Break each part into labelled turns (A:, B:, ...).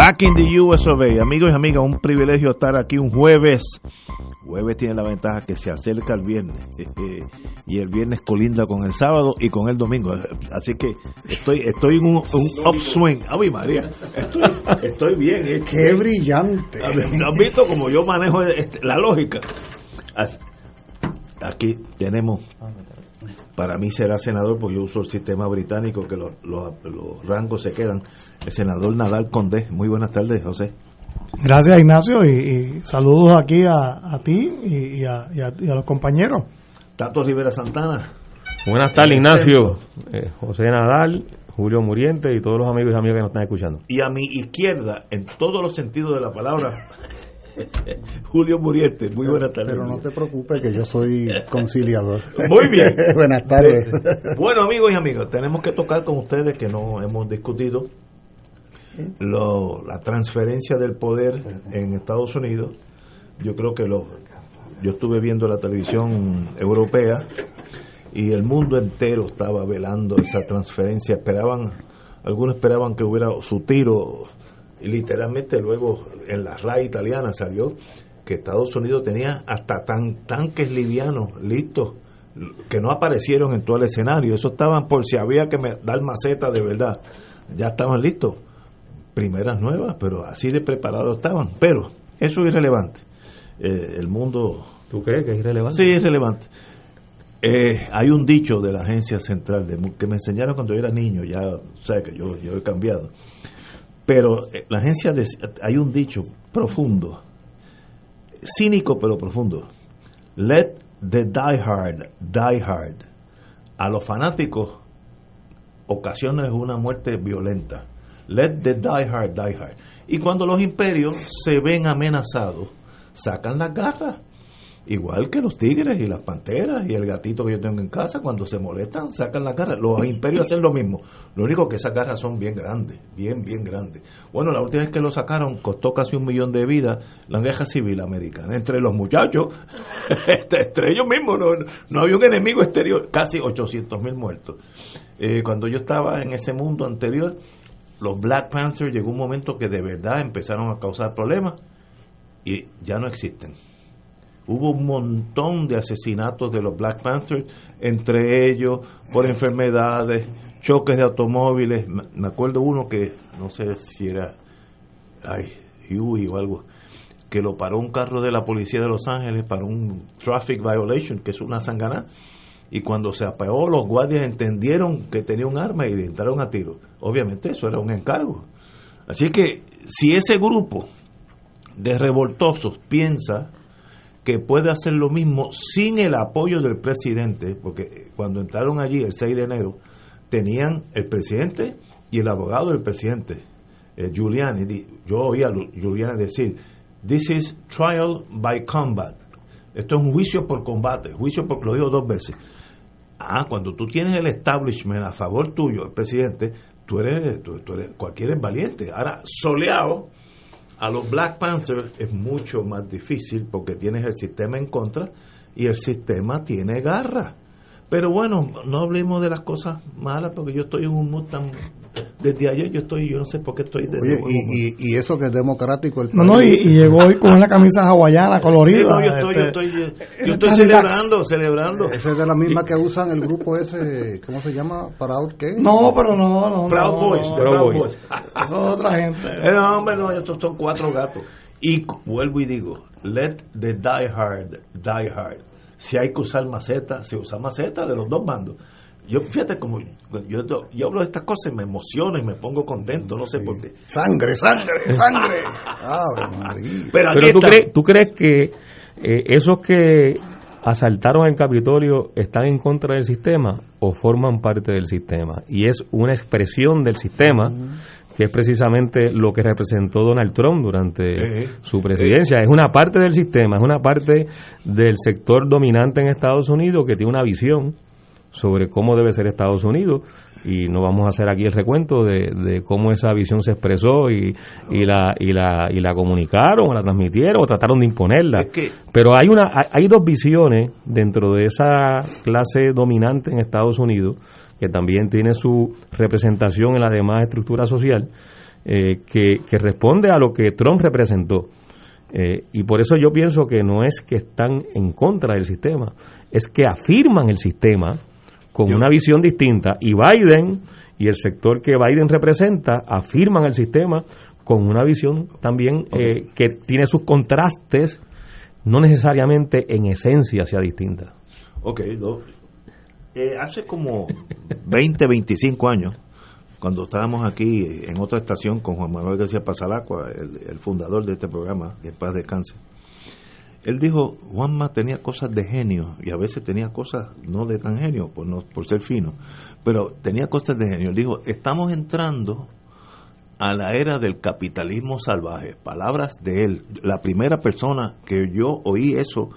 A: Back in the US of A. Amigos y amigas, un privilegio estar aquí un jueves. Jueves tiene la ventaja que se acerca el viernes. eh, eh, y el viernes colinda con el sábado y con el domingo. Así que estoy estoy en un, un upswing. ¡Ay, María! Estoy, estoy bien. eh.
B: ¡Qué brillante!
A: ¿Has visto como yo manejo este- la lógica? Aquí tenemos, para mí será senador, porque yo uso el sistema británico, que los, los- los rangos se quedan. El senador Nadal Condé. Muy buenas tardes, José.
B: Gracias, Ignacio, y, y saludos aquí a, a ti y, y a, y a- y a los compañeros.
A: Tato Rivera Santana.
C: Buenas tardes, Ignacio, eh, José Nadal, Julio Muriente y todos los amigos y amigas que nos están escuchando.
A: Y a mi izquierda, en todos los sentidos de la palabra, Julio Muriente. Muy buenas tardes.
D: Pero no te preocupes que yo soy conciliador.
A: Muy bien.
D: Buenas tardes.
A: Bueno, amigos y amigas, tenemos que tocar con ustedes que no hemos discutido lo- la transferencia del poder en Estados Unidos. Yo creo que lo, yo estuve viendo la televisión europea y el mundo entero estaba velando esa transferencia. Esperaban, algunos esperaban que hubiera su tiro. Y literalmente luego en la RAI italiana salió que Estados Unidos tenía hasta tan, tanques livianos listos que no aparecieron en todo el escenario. Eso estaban por si había que me- dar maceta de verdad. Ya estaban listos. Primeras nuevas, pero así de preparados estaban. Pero eso es irrelevante. Eh, el mundo
C: ¿Tú crees que es irrelevante?
A: Sí, es relevante. Eh, hay un dicho de la agencia central de, que me enseñaron cuando yo era niño, ya sabes que yo, yo he cambiado. Pero eh, la agencia, de, hay un dicho profundo, cínico pero profundo. Let the die hard die hard. A los fanáticos ocasiones una muerte violenta. Let the die hard die hard. Y cuando los imperios se ven amenazados, sacan las garras. Igual que los tigres y las panteras y el gatito que yo tengo en casa, cuando se molestan, sacan las garras. Los imperios hacen lo mismo. Lo único que esas garras son bien grandes, bien, bien grandes. Bueno, la última vez que lo sacaron costó casi un millón de vidas la guerra civil americana. Entre los muchachos, este, entre ellos mismos, no, no había un enemigo exterior, casi 800 mil muertos. Eh, cuando yo estaba en ese mundo anterior, los Black Panthers llegó un momento que de verdad empezaron a causar problemas y ya no existen. Hubo un montón de asesinatos de los Black Panthers, entre ellos por enfermedades, choques de automóviles. Me acuerdo uno que, no sé si era, ay, Huey o algo, que lo paró un carro de la policía de Los Ángeles para un traffic violation, que es una sangana. Y cuando se apagó, los guardias entendieron que tenía un arma y le entraron a tiro. Obviamente eso era un encargo. Así que si ese grupo de revoltosos piensa que puede hacer lo mismo sin el apoyo del presidente, porque cuando entraron allí el 6 de enero, tenían el presidente y el abogado del presidente, eh, Giuliani. Yo oía a Giuliani decir, this is trial by combat. Esto es un juicio por combate, juicio por, lo digo dos veces. Ah, cuando tú tienes el establishment a favor tuyo, el presidente, tú eres, tú, tú eres cualquiera es valiente. Ahora, soleado, a los Black Panthers es mucho más difícil porque tienes el sistema en contra y el sistema tiene garra. Pero bueno, no hablemos de las cosas malas porque yo estoy en un mood tan... Desde ayer yo estoy, yo no sé por qué estoy de
D: Oye, y, y, y eso que es democrático el
B: No, no, y, y llegó hoy con una camisa hawaiana
A: Sí,
B: colorida.
A: no, yo estoy, yo
B: este,
A: estoy, yo
B: él
A: estoy
B: está
A: celebrando, celebrando.
D: Esa es de la misma que usan el grupo ese, ¿cómo se llama? ¿Proud qué?
B: No, pero no, no.
A: Proud
B: no,
A: Boys,
B: no,
A: Proud. Boys.
B: Eso es otra gente.
A: Eh, no, hombre, no, estos son cuatro gatos. Y vuelvo y digo, let the die hard die hard. Si hay que usar maceta, se usa maceta de los dos bandos. Yo, fíjate como yo, yo hablo de estas cosas y me emociono y me pongo contento, no sé por qué.
D: Sangre, sangre, sangre.
A: Pero,
C: Pero tú crees, tú crees que eh, esos que asaltaron el Capitolio están en contra del sistema o forman parte del sistema y es una expresión del sistema que es precisamente lo que representó Donald Trump durante
A: Sí.
C: su presidencia. Es una parte del sistema, es una parte del sector dominante en Estados Unidos que tiene una visión sobre cómo debe ser Estados Unidos y no vamos a hacer aquí el recuento de, de cómo esa visión se expresó y, y la y la y la comunicaron o la transmitieron o trataron de imponerla.
A: Es que-
C: pero hay una hay- dos visiones dentro de esa clase dominante en Estados Unidos que también tiene su representación en la demás estructura social eh, que, que responde a lo que Trump representó. Eh, y por eso yo pienso que no es que están en contra del sistema es que afirman el sistema con
A: Yo-
C: una visión distinta y Biden y el sector que Biden representa afirman el sistema con una visión también eh, que tiene sus contrastes no necesariamente en esencia sea distinta.
A: Ok, do- eh, hace como 20, 25 años, cuando estábamos aquí en otra estación con Juan Manuel García Pasalacua, el, el fundador de este programa, que en paz descanse, él dijo, Juanma tenía cosas de genio y a veces tenía cosas no de tan genio, por, no, por ser fino, pero tenía cosas de genio. Él dijo, estamos entrando a la era del capitalismo salvaje. Palabras de él. La primera persona que yo oí eso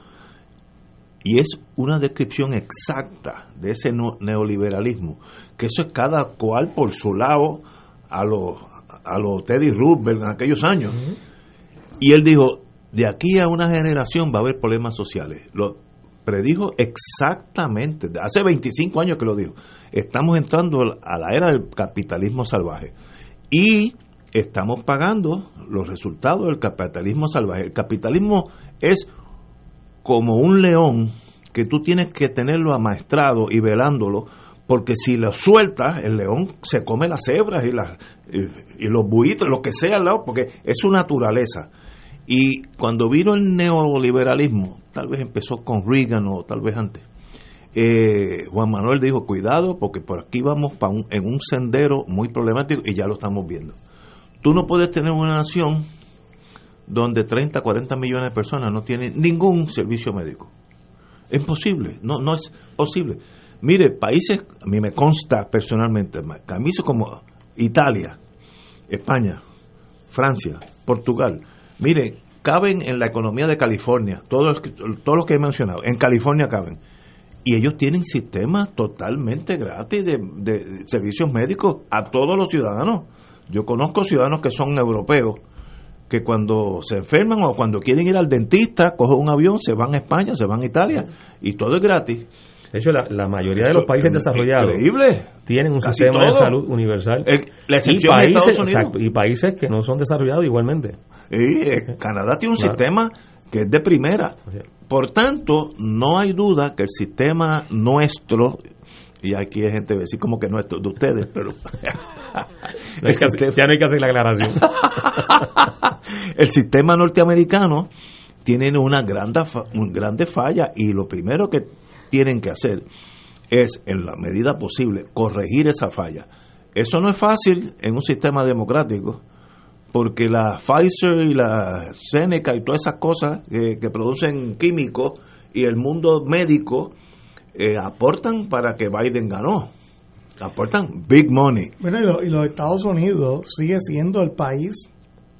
A: y es una descripción exacta de ese no- neoliberalismo, que eso es cada cual por su lado a los a los Teddy Roosevelt en aquellos años. Y él dijo, de aquí a una generación va a haber problemas sociales. Lo predijo exactamente, hace 25 años que lo dijo. Estamos entrando a la era del capitalismo salvaje. Y estamos pagando los resultados del capitalismo salvaje. El capitalismo es como un león que tú tienes que tenerlo amaestrado y velándolo, porque si lo sueltas, el león se come las cebras y, las, y, y los buitres, lo que sea al lado, porque es su naturaleza. Y cuando vino el neoliberalismo, tal vez empezó con Reagan o tal vez antes, eh, Juan Manuel dijo, cuidado, porque por aquí vamos pa un- en un sendero muy problemático y ya lo estamos viendo. Tú no puedes tener una nación donde 30, 40 millones de personas no tienen ningún servicio médico. Es posible, no, no es posible. Mire, países, a mí me consta personalmente, países como Italia, España, Francia, Portugal, mire, caben en la economía de California, todos, los que- he mencionado, en California caben. Y ellos tienen sistemas totalmente gratis de, de servicios médicos a todos los ciudadanos. Yo conozco ciudadanos que son europeos, que cuando se enferman o cuando quieren ir al dentista, cogen un avión, se van a España, se van a Italia, y todo es gratis.
C: De hecho, la, la mayoría de los países desarrollados
A: Increíble.
C: tienen un
A: Casi
C: sistema de salud universal.
A: El- la
C: y,
A: excepción
C: países,
A: Estados Unidos.
C: exacto, y países que no son desarrollados igualmente.
A: Sí, eh, Canadá tiene un
C: Claro.
A: sistema que es de primera. Por tanto, no hay duda que el sistema nuestro, y aquí hay gente que decir como que nuestro, de ustedes, pero
C: no hay que hacer-
A: sistema-
C: ya no hay que hacer la aclaración.
A: el sistema norteamericano tiene una grande, fa- un grande falla y lo primero que tienen que hacer es, en la medida posible, corregir esa falla. Eso no es fácil en un sistema democrático, porque la Pfizer y la Seneca y todas esas cosas que, producen químicos y el mundo médico eh, aportan para que Biden ganó. Aportan big money.
B: Bueno, y, lo- y los Estados Unidos sigue siendo el país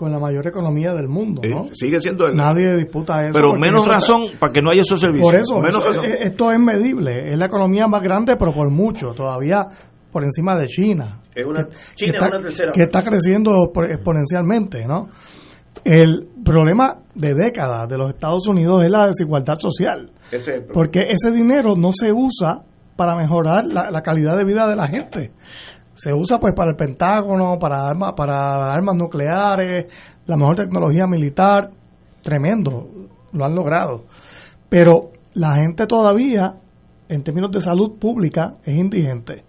B: con la mayor economía del mundo, ¿no?
A: Eh, Sigue siendo el...
B: Nadie disputa eso.
A: pero menos
B: eso está-
A: razón para que no haya esos servicios.
B: Por eso,
A: menos
B: eso-
A: razón.
B: eh, esto es medible. Es la economía más grande, pero por mucho. Todavía por encima de China.
A: Es una-
B: que,
A: China
B: que
A: es una tercera.
B: que está creciendo exponencialmente, ¿no? El problema de décadas de los Estados Unidos es la desigualdad social.
A: Ese es.
B: Porque ese dinero no se usa para mejorar la, la calidad de vida de la gente. Se usa pues para el Pentágono, para armas, para armas nucleares, la mejor tecnología militar, tremendo, lo han logrado. Pero la gente todavía, en términos de salud pública, es indigente.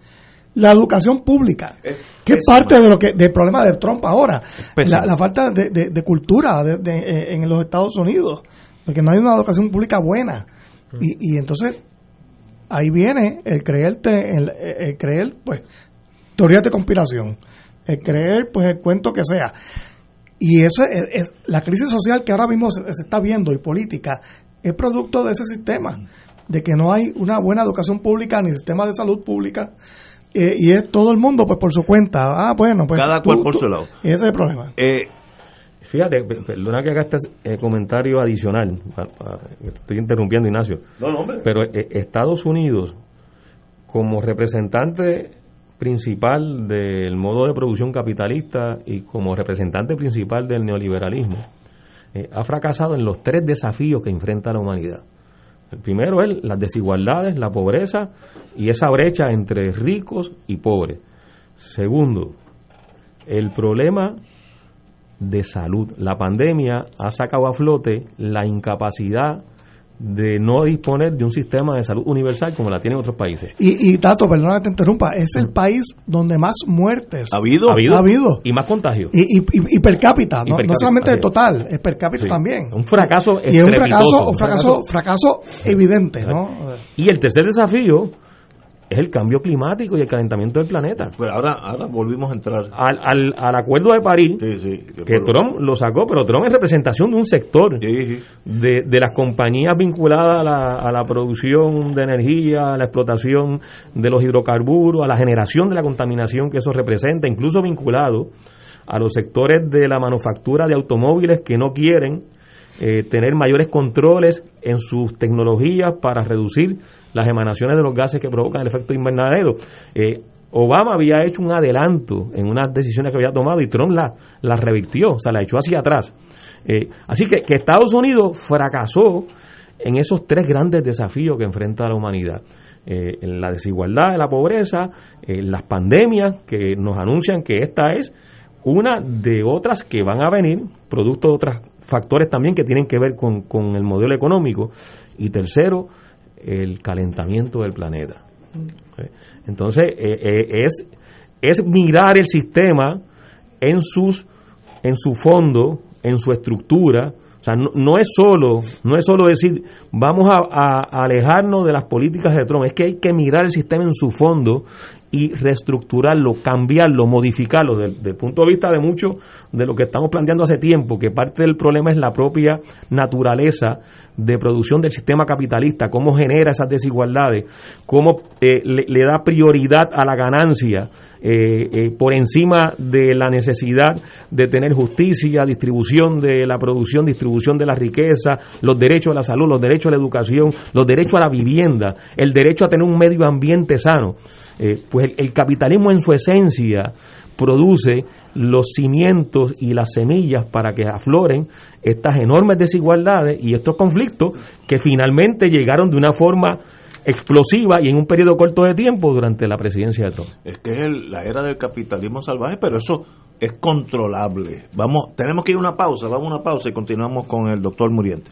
B: La educación pública,
A: Es
B: que es parte de lo que del problema de Trump ahora, la, la falta de, de- de cultura de- de- en los Estados Unidos, porque no hay una educación pública buena. Y, y entonces ahí viene el creerte, el, el creer, pues, teorías de conspiración, el creer, pues, el cuento que sea. Y eso es, es- la crisis social que ahora mismo se, se está viendo y política es producto de ese sistema, de que no hay una buena educación pública ni sistema de salud pública eh, y es todo el mundo pues por su cuenta. Ah, bueno, pues
A: Cada
B: tú-
A: cual por
B: tú-
A: su lado.
B: Ese es el problema.
A: Eh,
C: Fíjate, pe- perdona que haga este eh, comentario adicional. Estoy interrumpiendo, Ignacio.
A: no, no, hombre.
C: Pero eh, Estados Unidos, como representante principal del modo de producción capitalista y como representante principal del neoliberalismo, eh, ha fracasado en los tres desafíos que enfrenta la humanidad. El primero es las desigualdades, la pobreza y esa brecha entre ricos y pobres. Segundo, el problema de salud. La pandemia ha sacado a flote la incapacidad de no disponer de un sistema de salud universal como la tienen otros países.
B: Y, y Tato, perdona que te interrumpa, es el país donde más muertes
A: ¿Ha habido?
C: ¿Ha habido?
B: Ha habido.
C: Y más contagios.
B: Y, y, per cápita, no,
C: per
B: no solamente
C: es.
B: total, es per cápita
C: Sí.
B: también.
C: Un fracaso
B: y es un fracaso, un fracaso, fracaso evidente, ¿no?
C: Y el tercer desafío es el cambio climático y el calentamiento del planeta.
A: Pero ahora, ahora volvimos a entrar.
C: Al, al, al acuerdo de París,
A: Sí, sí.
C: que Trump lo sacó, pero Trump es representación de un sector.
A: Sí,
C: de, de las compañías vinculadas a la, a la producción de energía, a la explotación de los hidrocarburos, a la generación de la contaminación que eso representa, incluso vinculado a los sectores de la manufactura de automóviles que no quieren eh, tener mayores controles en sus tecnologías para reducir las emanaciones de los gases que provocan el efecto invernadero. Eh, Obama había hecho un adelanto en unas decisiones que había tomado y Trump la, la revirtió, o sea, la echó hacia atrás. Eh, así que, que Estados Unidos fracasó en esos tres grandes desafíos que enfrenta la humanidad. Eh, en la desigualdad, la pobreza, en las pandemias que nos anuncian que esta es una de otras que van a venir, producto de otros factores también que tienen que ver con, con el modelo económico. Y tercero, el calentamiento del planeta. Eh, Entonces, eh, eh, es, es mirar el sistema en sus en su fondo, en su estructura. O sea, no, no es solo no es solo decir vamos a, a- a alejarnos de las políticas de Trump, es que hay que mirar el sistema en su fondo y reestructurarlo, cambiarlo, modificarlo. Del, del punto de vista de mucho de lo que estamos planteando hace tiempo, que parte del problema es la propia naturaleza de producción del sistema capitalista, cómo genera esas desigualdades, cómo eh, le, le da prioridad a la ganancia eh, eh, por encima de la necesidad de tener justicia, distribución de la producción, distribución de la riqueza, los derechos a la salud, los derechos a la educación, los derechos a la vivienda, el derecho a tener un medio ambiente sano. Eh, pues el, capitalismo en su esencia produce los cimientos y las semillas para que afloren estas enormes desigualdades y estos conflictos que finalmente llegaron de una forma explosiva y en un periodo corto de tiempo durante la presidencia de Trump.
A: Es que es el- la era del capitalismo salvaje, pero eso es controlable. Vamos, tenemos que ir a una pausa, vamos a una pausa y continuamos con el doctor Muriente.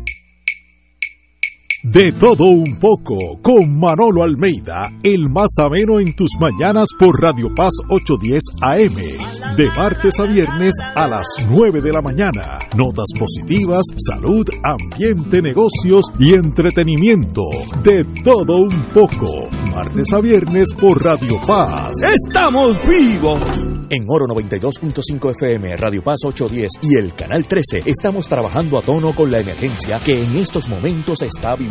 E: De todo un poco, con Manolo Almeida, el más ameno en tus mañanas por Radio Paz 810 AM. De martes a viernes a las 9 de la mañana. Notas positivas, salud, ambiente, negocios y entretenimiento. De todo un poco. Martes a viernes por Radio Paz.
F: ¡Estamos vivos! En Oro 92.5 FM, Radio Paz 810 y el Canal 13 estamos trabajando a tono con la emergencia que en estos momentos está viviendo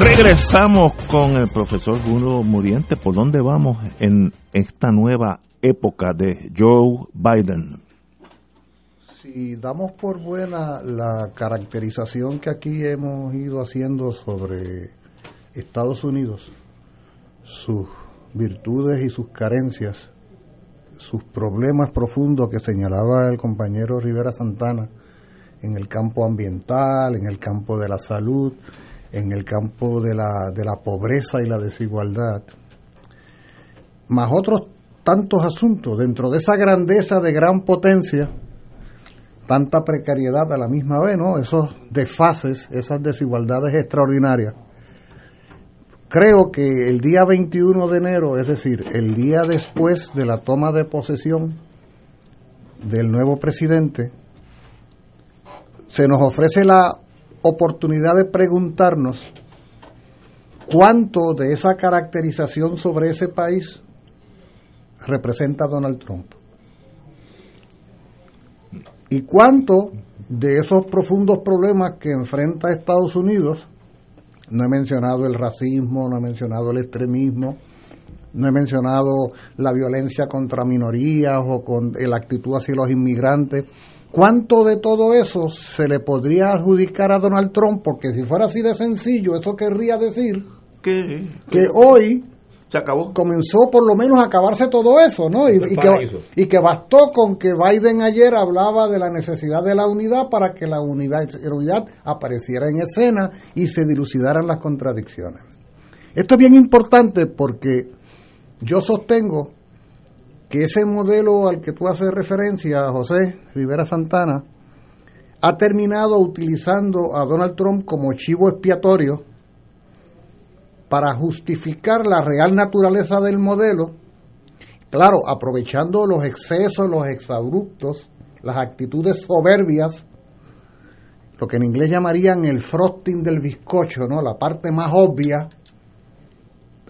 A: Regresamos con el profesor Bruno Muriente. ¿Por dónde vamos en esta nueva época de Joe Biden?
D: Si damos por buena la caracterización que aquí hemos ido haciendo sobre Estados Unidos, sus virtudes y sus carencias, sus problemas profundos que señalaba el compañero Rivera Santana en el campo ambiental, en el campo de la salud, en el campo de la, de la pobreza y la desigualdad, más otros tantos asuntos dentro de esa grandeza de gran potencia, tanta precariedad a la misma vez, ¿no? Esos desfases, esas desigualdades extraordinarias. Creo que el día 21 de enero, es decir, el día después de la toma de posesión del nuevo presidente, se nos ofrece la oportunidad de preguntarnos cuánto de esa caracterización sobre ese país representa Donald Trump. Y cuánto de esos profundos problemas que enfrenta Estados Unidos, no he mencionado el racismo, no he mencionado el extremismo, no he mencionado la violencia contra minorías o con la actitud hacia los inmigrantes, ¿Cuánto de todo eso se le podría adjudicar a Donald Trump? Porque si fuera así de sencillo, eso querría decir
A: que,
D: que hoy
A: se acabó.
D: comenzó por lo menos a acabarse todo eso, ¿no? Y, y, que, y, que, bastó con que Biden ayer hablaba de la necesidad de la unidad para que la unidad, la unidad apareciera en escena y se dilucidaran las contradicciones. Esto es bien importante porque yo sostengo que ese modelo al que tú haces referencia, José Rivera Santana, ha terminado utilizando a Donald Trump como chivo expiatorio para justificar la real naturaleza del modelo, claro, aprovechando los excesos, los exabruptos, las actitudes soberbias, lo que en inglés llamarían el frosting del bizcocho, ¿no? La parte más obvia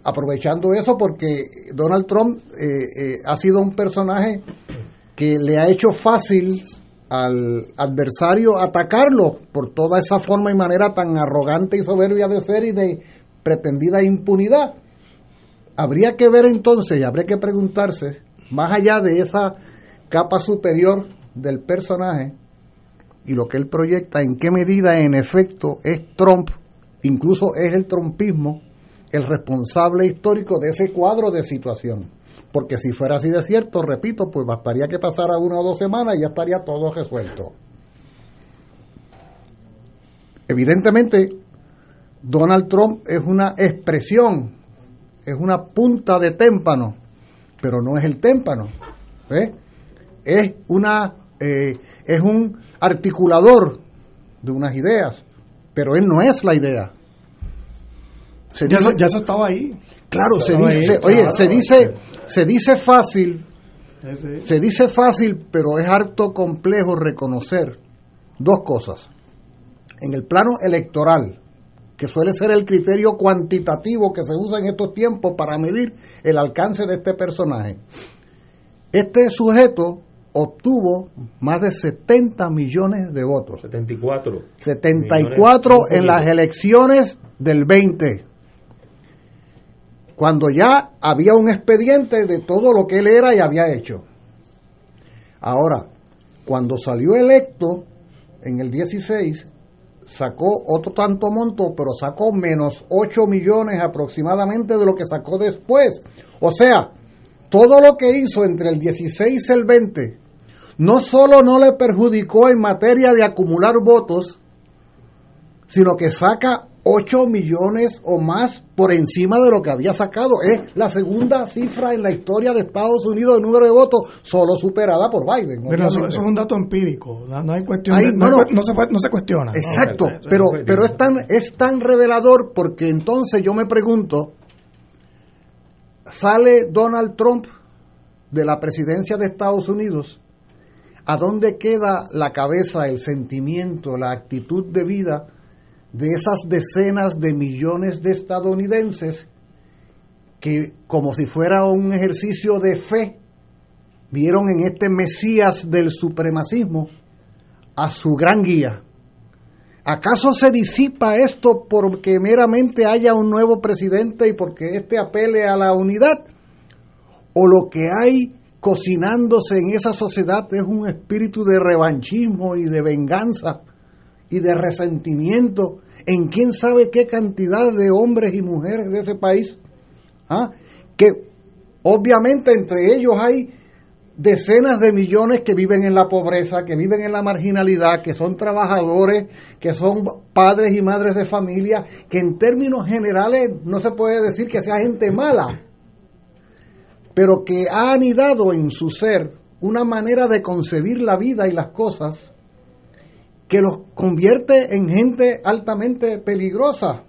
D: aprovechando eso porque Donald Trump eh, eh, ha sido un personaje que le ha hecho fácil al adversario atacarlo por toda esa forma y manera tan arrogante y soberbia de ser y de pretendida impunidad. Habría que ver entonces y habría que preguntarse, más allá de esa capa superior del personaje y lo que él proyecta, en qué medida en efecto es Trump, incluso es el trumpismo, el responsable histórico de ese cuadro de situación. Porque si fuera así de cierto, repito, pues bastaría que pasara una o dos semanas y ya estaría todo resuelto. Evidentemente, Donald Trump es una expresión, es una punta de témpano, pero no es el témpano. ¿eh? Es, una, eh, es un articulador de unas ideas, pero él no es la idea
B: ya, eso, estaba ahí.
D: Claro, se dice, oye, se dice, se dice fácil, se dice fácil, pero es harto complejo reconocer dos cosas. En el plano electoral, que suele ser el criterio cuantitativo que se usa en estos tiempos para medir el alcance de este personaje. Este sujeto obtuvo más de 70 millones de votos.
C: 74.
D: 74 en las elecciones del 20 cuando ya había un expediente de todo lo que él era y había hecho. Ahora, cuando salió electo en el 16, sacó otro tanto monto, pero sacó menos 8 millones aproximadamente de lo que sacó después. O sea, todo lo que hizo entre el 16 y el 20 no solo no le perjudicó en materia de acumular votos, sino que saca 8 millones o más por encima de lo que había sacado. Es la segunda cifra en la historia de Estados Unidos de número de votos, solo superada por Biden.
B: Pero eso, es un dato empírico, no, hay cuestión, no, se, cuestiona.
D: Exacto, pero, pero es, tan, es tan revelador porque entonces yo me pregunto, sale Donald Trump de la presidencia de Estados Unidos, ¿a dónde queda la cabeza, el sentimiento, la actitud de vida de esas decenas de millones de estadounidenses que, como si fuera un ejercicio de fe, vieron en este Mesías del supremacismo a su gran guía? ¿Acaso se disipa esto porque meramente haya un nuevo presidente y porque éste apele a la unidad? ¿O lo que hay cocinándose en esa sociedad es un espíritu de revanchismo y de venganza y de resentimiento en quién sabe qué cantidad de hombres y mujeres de ese país? ¿Ah? Que obviamente entre ellos hay decenas de millones que viven en la pobreza, que viven en la marginalidad, que son trabajadores, que son padres y madres de familia, que en términos generales no se puede decir que sea gente mala, pero que ha anidado en su ser una manera de concebir la vida y las cosas que los convierte en gente altamente peligrosa.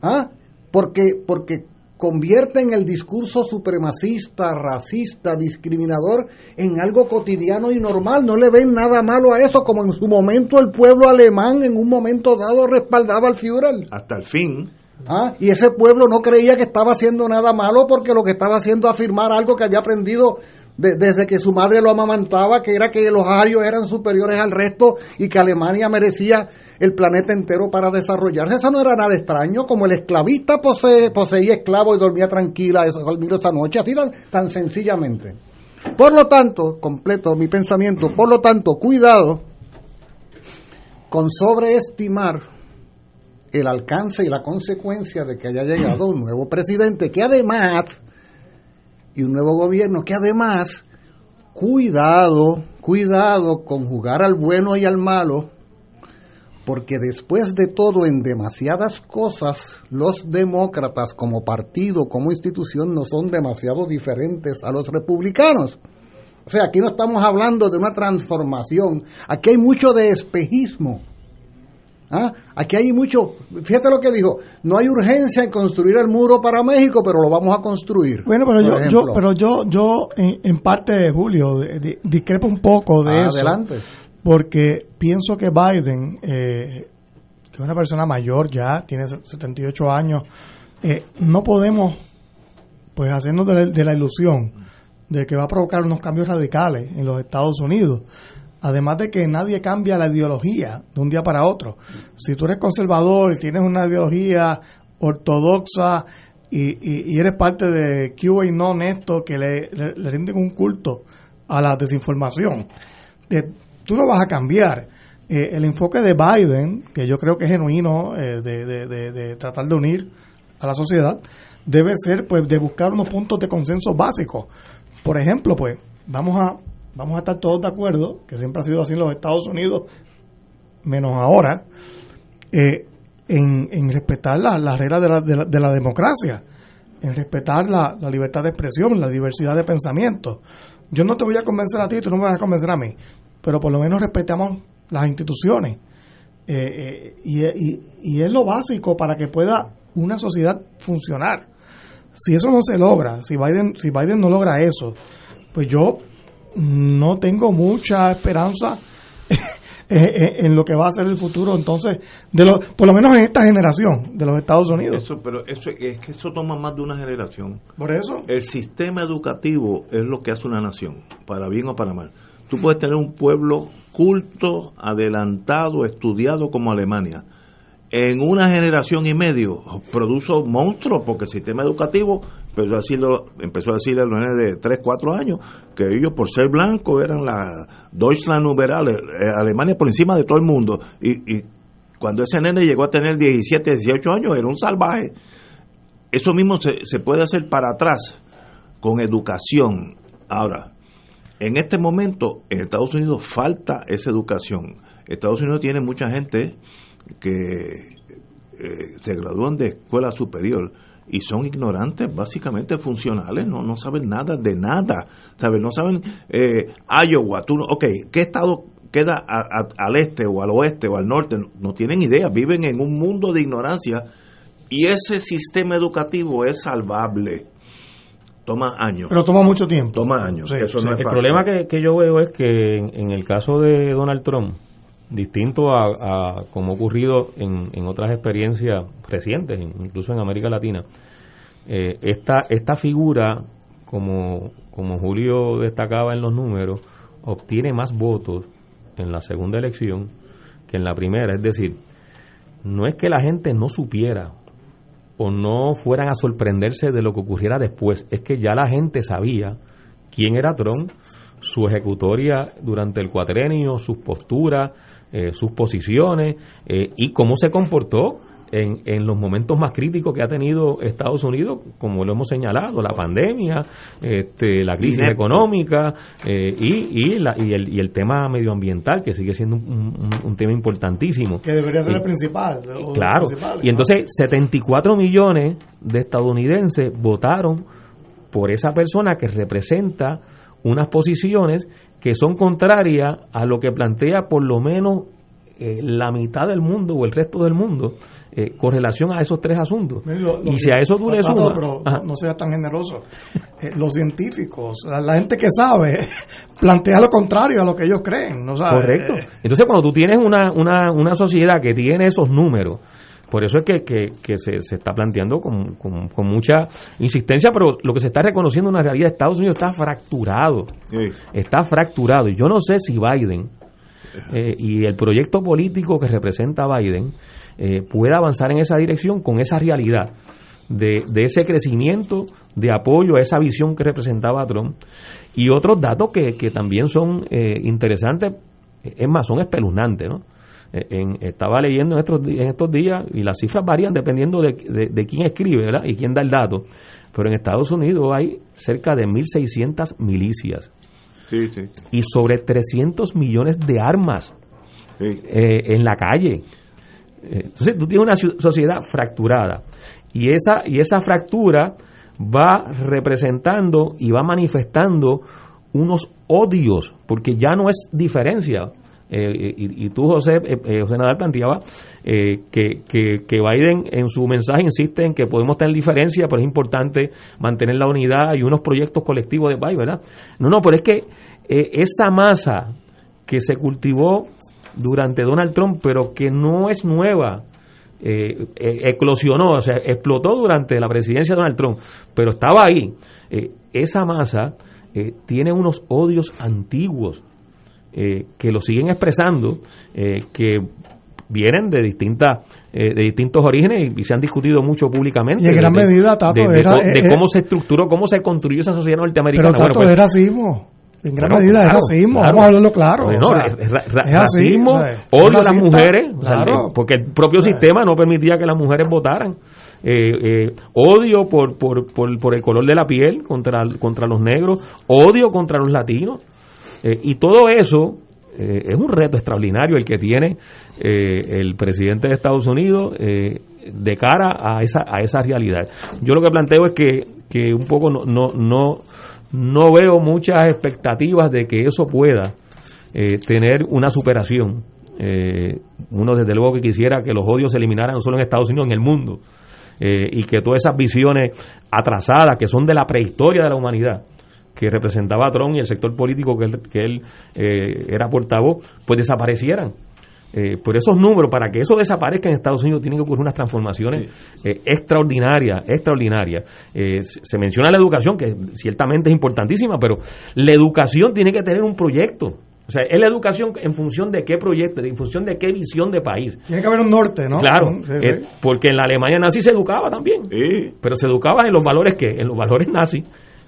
D: ¿Ah? Porque, porque convierten el discurso supremacista, racista, discriminador en algo cotidiano y normal. No le ven nada malo a eso, como en su momento el pueblo alemán en un momento dado respaldaba al Führer.
A: Hasta el fin.
D: ¿Ah? Y ese pueblo no creía que estaba haciendo nada malo porque lo que estaba haciendo afirmar algo que había aprendido desde que su madre lo amamantaba, que era que los arios eran superiores al resto y que Alemania merecía el planeta entero para desarrollarse. Eso no era nada extraño, como el esclavista poseía esclavos y dormía tranquila esa noche, así tan, tan sencillamente. Por lo tanto, completo mi pensamiento, por lo tanto, cuidado con sobreestimar el alcance y la consecuencia de que haya llegado un nuevo presidente, que además y un nuevo gobierno que además, cuidado, cuidado con jugar al bueno y al malo, porque después de todo, en demasiadas cosas, los demócratas como partido, como institución, no son demasiado diferentes a los republicanos. O sea, aquí no estamos hablando de una transformación, aquí hay mucho de espejismo. ¿Ah? Aquí hay mucho, fíjate lo que dijo, no hay urgencia en construir el muro para México, pero lo vamos a construir.
B: Bueno, pero yo, yo, pero yo, yo en, parte, Julio, discrepo un poco de eso.
D: Adelante.
B: Porque pienso que Biden, eh, que es una persona mayor ya, tiene 78 años, eh, no podemos pues hacernos de de la ilusión de que va a provocar unos cambios radicales en los Estados Unidos Además de que nadie cambia la ideología de un día para otro. Si tú eres conservador y tienes una ideología ortodoxa y, eres parte de Cuba y no honesto que le, rinden un culto a la desinformación, eh, tú no vas a cambiar. Eh, el enfoque de Biden, que yo creo que es genuino eh, de, de, tratar de unir a la sociedad, debe ser pues de buscar unos puntos de consenso básicos. Por ejemplo, pues vamos a vamos a estar todos de acuerdo, que siempre ha sido así en los Estados Unidos, menos ahora, eh, en, respetar las reglas de la, democracia, en respetar la, libertad de expresión, la diversidad de pensamiento. Yo no te voy a convencer a ti, tú no me vas a convencer a mí, pero por lo menos respetamos las instituciones. Eh, eh, y, y es lo básico para que pueda una sociedad funcionar. Si eso no se logra, si Biden, si Biden no logra eso, pues yo no tengo mucha esperanza en lo que va a ser el futuro entonces de lo, por lo menos en esta generación de los Estados Unidos.
A: Eso pero eso es que eso toma más de una generación.
B: Por eso.
A: El sistema educativo es lo que hace una nación para bien o para mal. Tú puedes tener un pueblo culto adelantado estudiado como Alemania. En una generación y medio produce monstruos porque el sistema educativo empezó a decirlo, empezó a decirle a los nenes de 3, 4 años que ellos por ser blancos eran la Deutschland Nuberal, eh, Alemania por encima de todo el mundo. Y, cuando ese nene llegó a tener 17, 18 años era un salvaje. Eso mismo se, se puede hacer para atrás con educación. Ahora, en este momento en Estados Unidos falta esa educación. Estados Unidos tiene mucha gente que eh, se gradúan de escuela superior y son ignorantes, básicamente funcionales, no, no saben nada de nada, ¿sabes? No saben eh, Iowa, tú, ok, ¿qué estado queda al este o al oeste o al norte? No tienen idea, viven en un mundo de ignorancia y ese sistema educativo es salvable. toma años.
B: Pero toma mucho tiempo.
A: Toma años. eso no es
C: el
A: fácil.
C: problema que, que, yo veo es que en, en, el caso de Donald Trump, distinto a, como ha ocurrido en, en, otras experiencias recientes, incluso en América Latina, eh, esta, esta figura, como, como Julio destacaba en los números, obtiene más votos en la segunda elección que en la primera. Es decir, no es que la gente no supiera o no fueran a sorprenderse de lo que ocurriera después, es que ya la gente sabía quién era Trump, su ejecutoria durante el cuatrenio, sus posturas, eh, sus posiciones eh, y cómo se comportó en, en, los momentos más críticos que ha tenido Estados Unidos, como lo hemos señalado, la pandemia, este, la crisis económica eh, y, y, la, y, el, y el tema medioambiental, que sigue siendo un, un, un tema importantísimo.
B: Que debería ser y, el principal.
C: Claro. Y entonces 74 millones de estadounidenses votaron por esa persona que representa unas posiciones que son contrarias a lo que plantea por lo menos eh, la mitad del mundo o el resto del mundo eh, con relación a esos tres asuntos.
B: Lo, lo
C: y si a eso tú le sumas...
B: Pero no, no seas tan generoso. Eh, los científicos, la, la, gente que sabe, plantea lo contrario a lo que ellos creen. ¿no sabe?
C: Correcto. Entonces, cuando tú tienes una, una, una sociedad que tiene esos números, por eso es que, que, que se, se, está planteando con, con, con, mucha insistencia, pero lo que se está reconociendo en una realidad, Estados Unidos está fracturado. Sí. Está fracturado. Y yo no sé si Biden eh, y el proyecto político que representa Biden eh, pueda avanzar en esa dirección con esa realidad de, de, ese crecimiento de apoyo a esa visión que representaba Trump. Y otros datos que, que también son eh, interesantes, es más, son espeluznantes, ¿no? En, estaba leyendo en estos, en estos días y las cifras varían dependiendo de, de, de, quién escribe ¿verdad? y quién da el dato. Pero en Estados Unidos hay cerca de 1.600 milicias
A: sí, sí.
C: y sobre 300 millones de armas sí. eh, en la calle. Entonces tú tienes una sociedad fracturada y esa, y esa fractura va representando y va manifestando unos odios, porque ya no es diferencia. Eh, y, y, tú, José, eh, José Nadal, planteaba eh, que, que, Biden en su mensaje insiste en que podemos tener diferencia, pero es importante mantener la unidad y unos proyectos colectivos de país, ¿verdad? No, no, pero es que esa masa que se cultivó durante Donald Trump, pero que no es nueva, eh, eclosionó, o sea, explotó durante la presidencia de Donald Trump, pero estaba ahí. Eh, esa masa eh, tiene unos odios antiguos que lo siguen expresando, que vienen de distintas de distintos orígenes y, se han discutido mucho públicamente
B: y en gran
C: de,
B: medida Tato
C: de,
B: era,
C: de, cómo se estructuró cómo se construyó esa sociedad norteamericana
B: pero Tato
C: bueno, pues,
B: es racismo en gran
C: bueno,
B: medida
C: claro,
B: es racismo,
C: claro.
B: vamos a hablarlo claro.
C: Bueno,
B: o sea,
C: es, ra, ra,
B: es
C: racismo,
B: así, o sea,
C: odio a las mujeres,
B: claro.
C: o sea, porque el propio sistema no permitía que las mujeres votaran. Eh, eh, odio por, por, por, por, el color de la piel contra, contra los negros, odio contra los latinos. Eh, y todo eso eh, es un reto extraordinario el que tiene eh, el presidente de Estados Unidos de cara a esa, a esa realidad. Yo lo que planteo es que, que un poco no, no, no no veo muchas expectativas de que eso pueda eh, tener una superación. Eh, uno desde luego que quisiera que los odios se eliminaran no solo en Estados Unidos, en el mundo, eh, y que todas esas visiones atrasadas que son de la prehistoria de la humanidad, que representaba a Trump y el sector político que él, que él era portavoz, pues desaparecieran. Eh, por esos números, para que eso desaparezca en Estados Unidos, tienen que ocurrir unas transformaciones sí. eh, extraordinarias, extraordinarias. Eh, se menciona la educación, que ciertamente es importantísima, pero la educación tiene que tener un proyecto. O sea, es la educación en función de qué proyecto, en función de qué visión de país.
B: Tiene que haber un norte, ¿no?
C: Claro,
B: Sí,
C: eh, porque en la Alemania nazi se educaba también, pero se educaba en los valores que, en los valores nazis.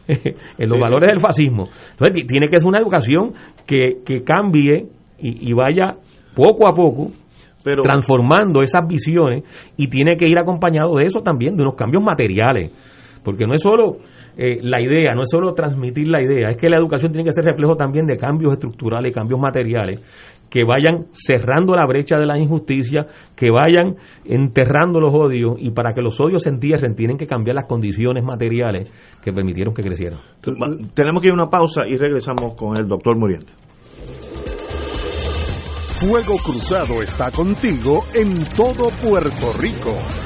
C: en los valores del fascismo. Entonces, tiene que ser una educación que, que cambie y, y vaya poco a poco
A: Pero,
C: transformando esas visiones y tiene que ir acompañado de eso también, de unos cambios materiales. Porque no es solo eh, la idea, no es solo transmitir la idea, es que la educación tiene que ser reflejo también de cambios estructurales, cambios materiales, que vayan cerrando la brecha de la injusticia, que vayan enterrando los odios y para que los odios se entierren tienen que cambiar las condiciones materiales que permitieron que crecieran.
A: Tenemos que ir a una pausa y regresamos con el doctor Muriente.
G: Fuego Cruzado está contigo en todo Puerto Rico.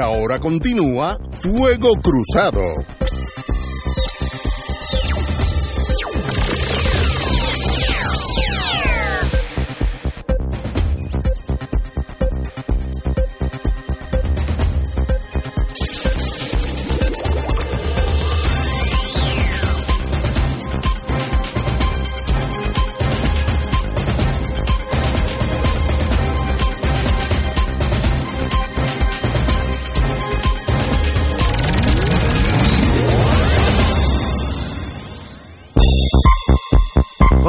G: Ahora continúa Fuego Cruzado.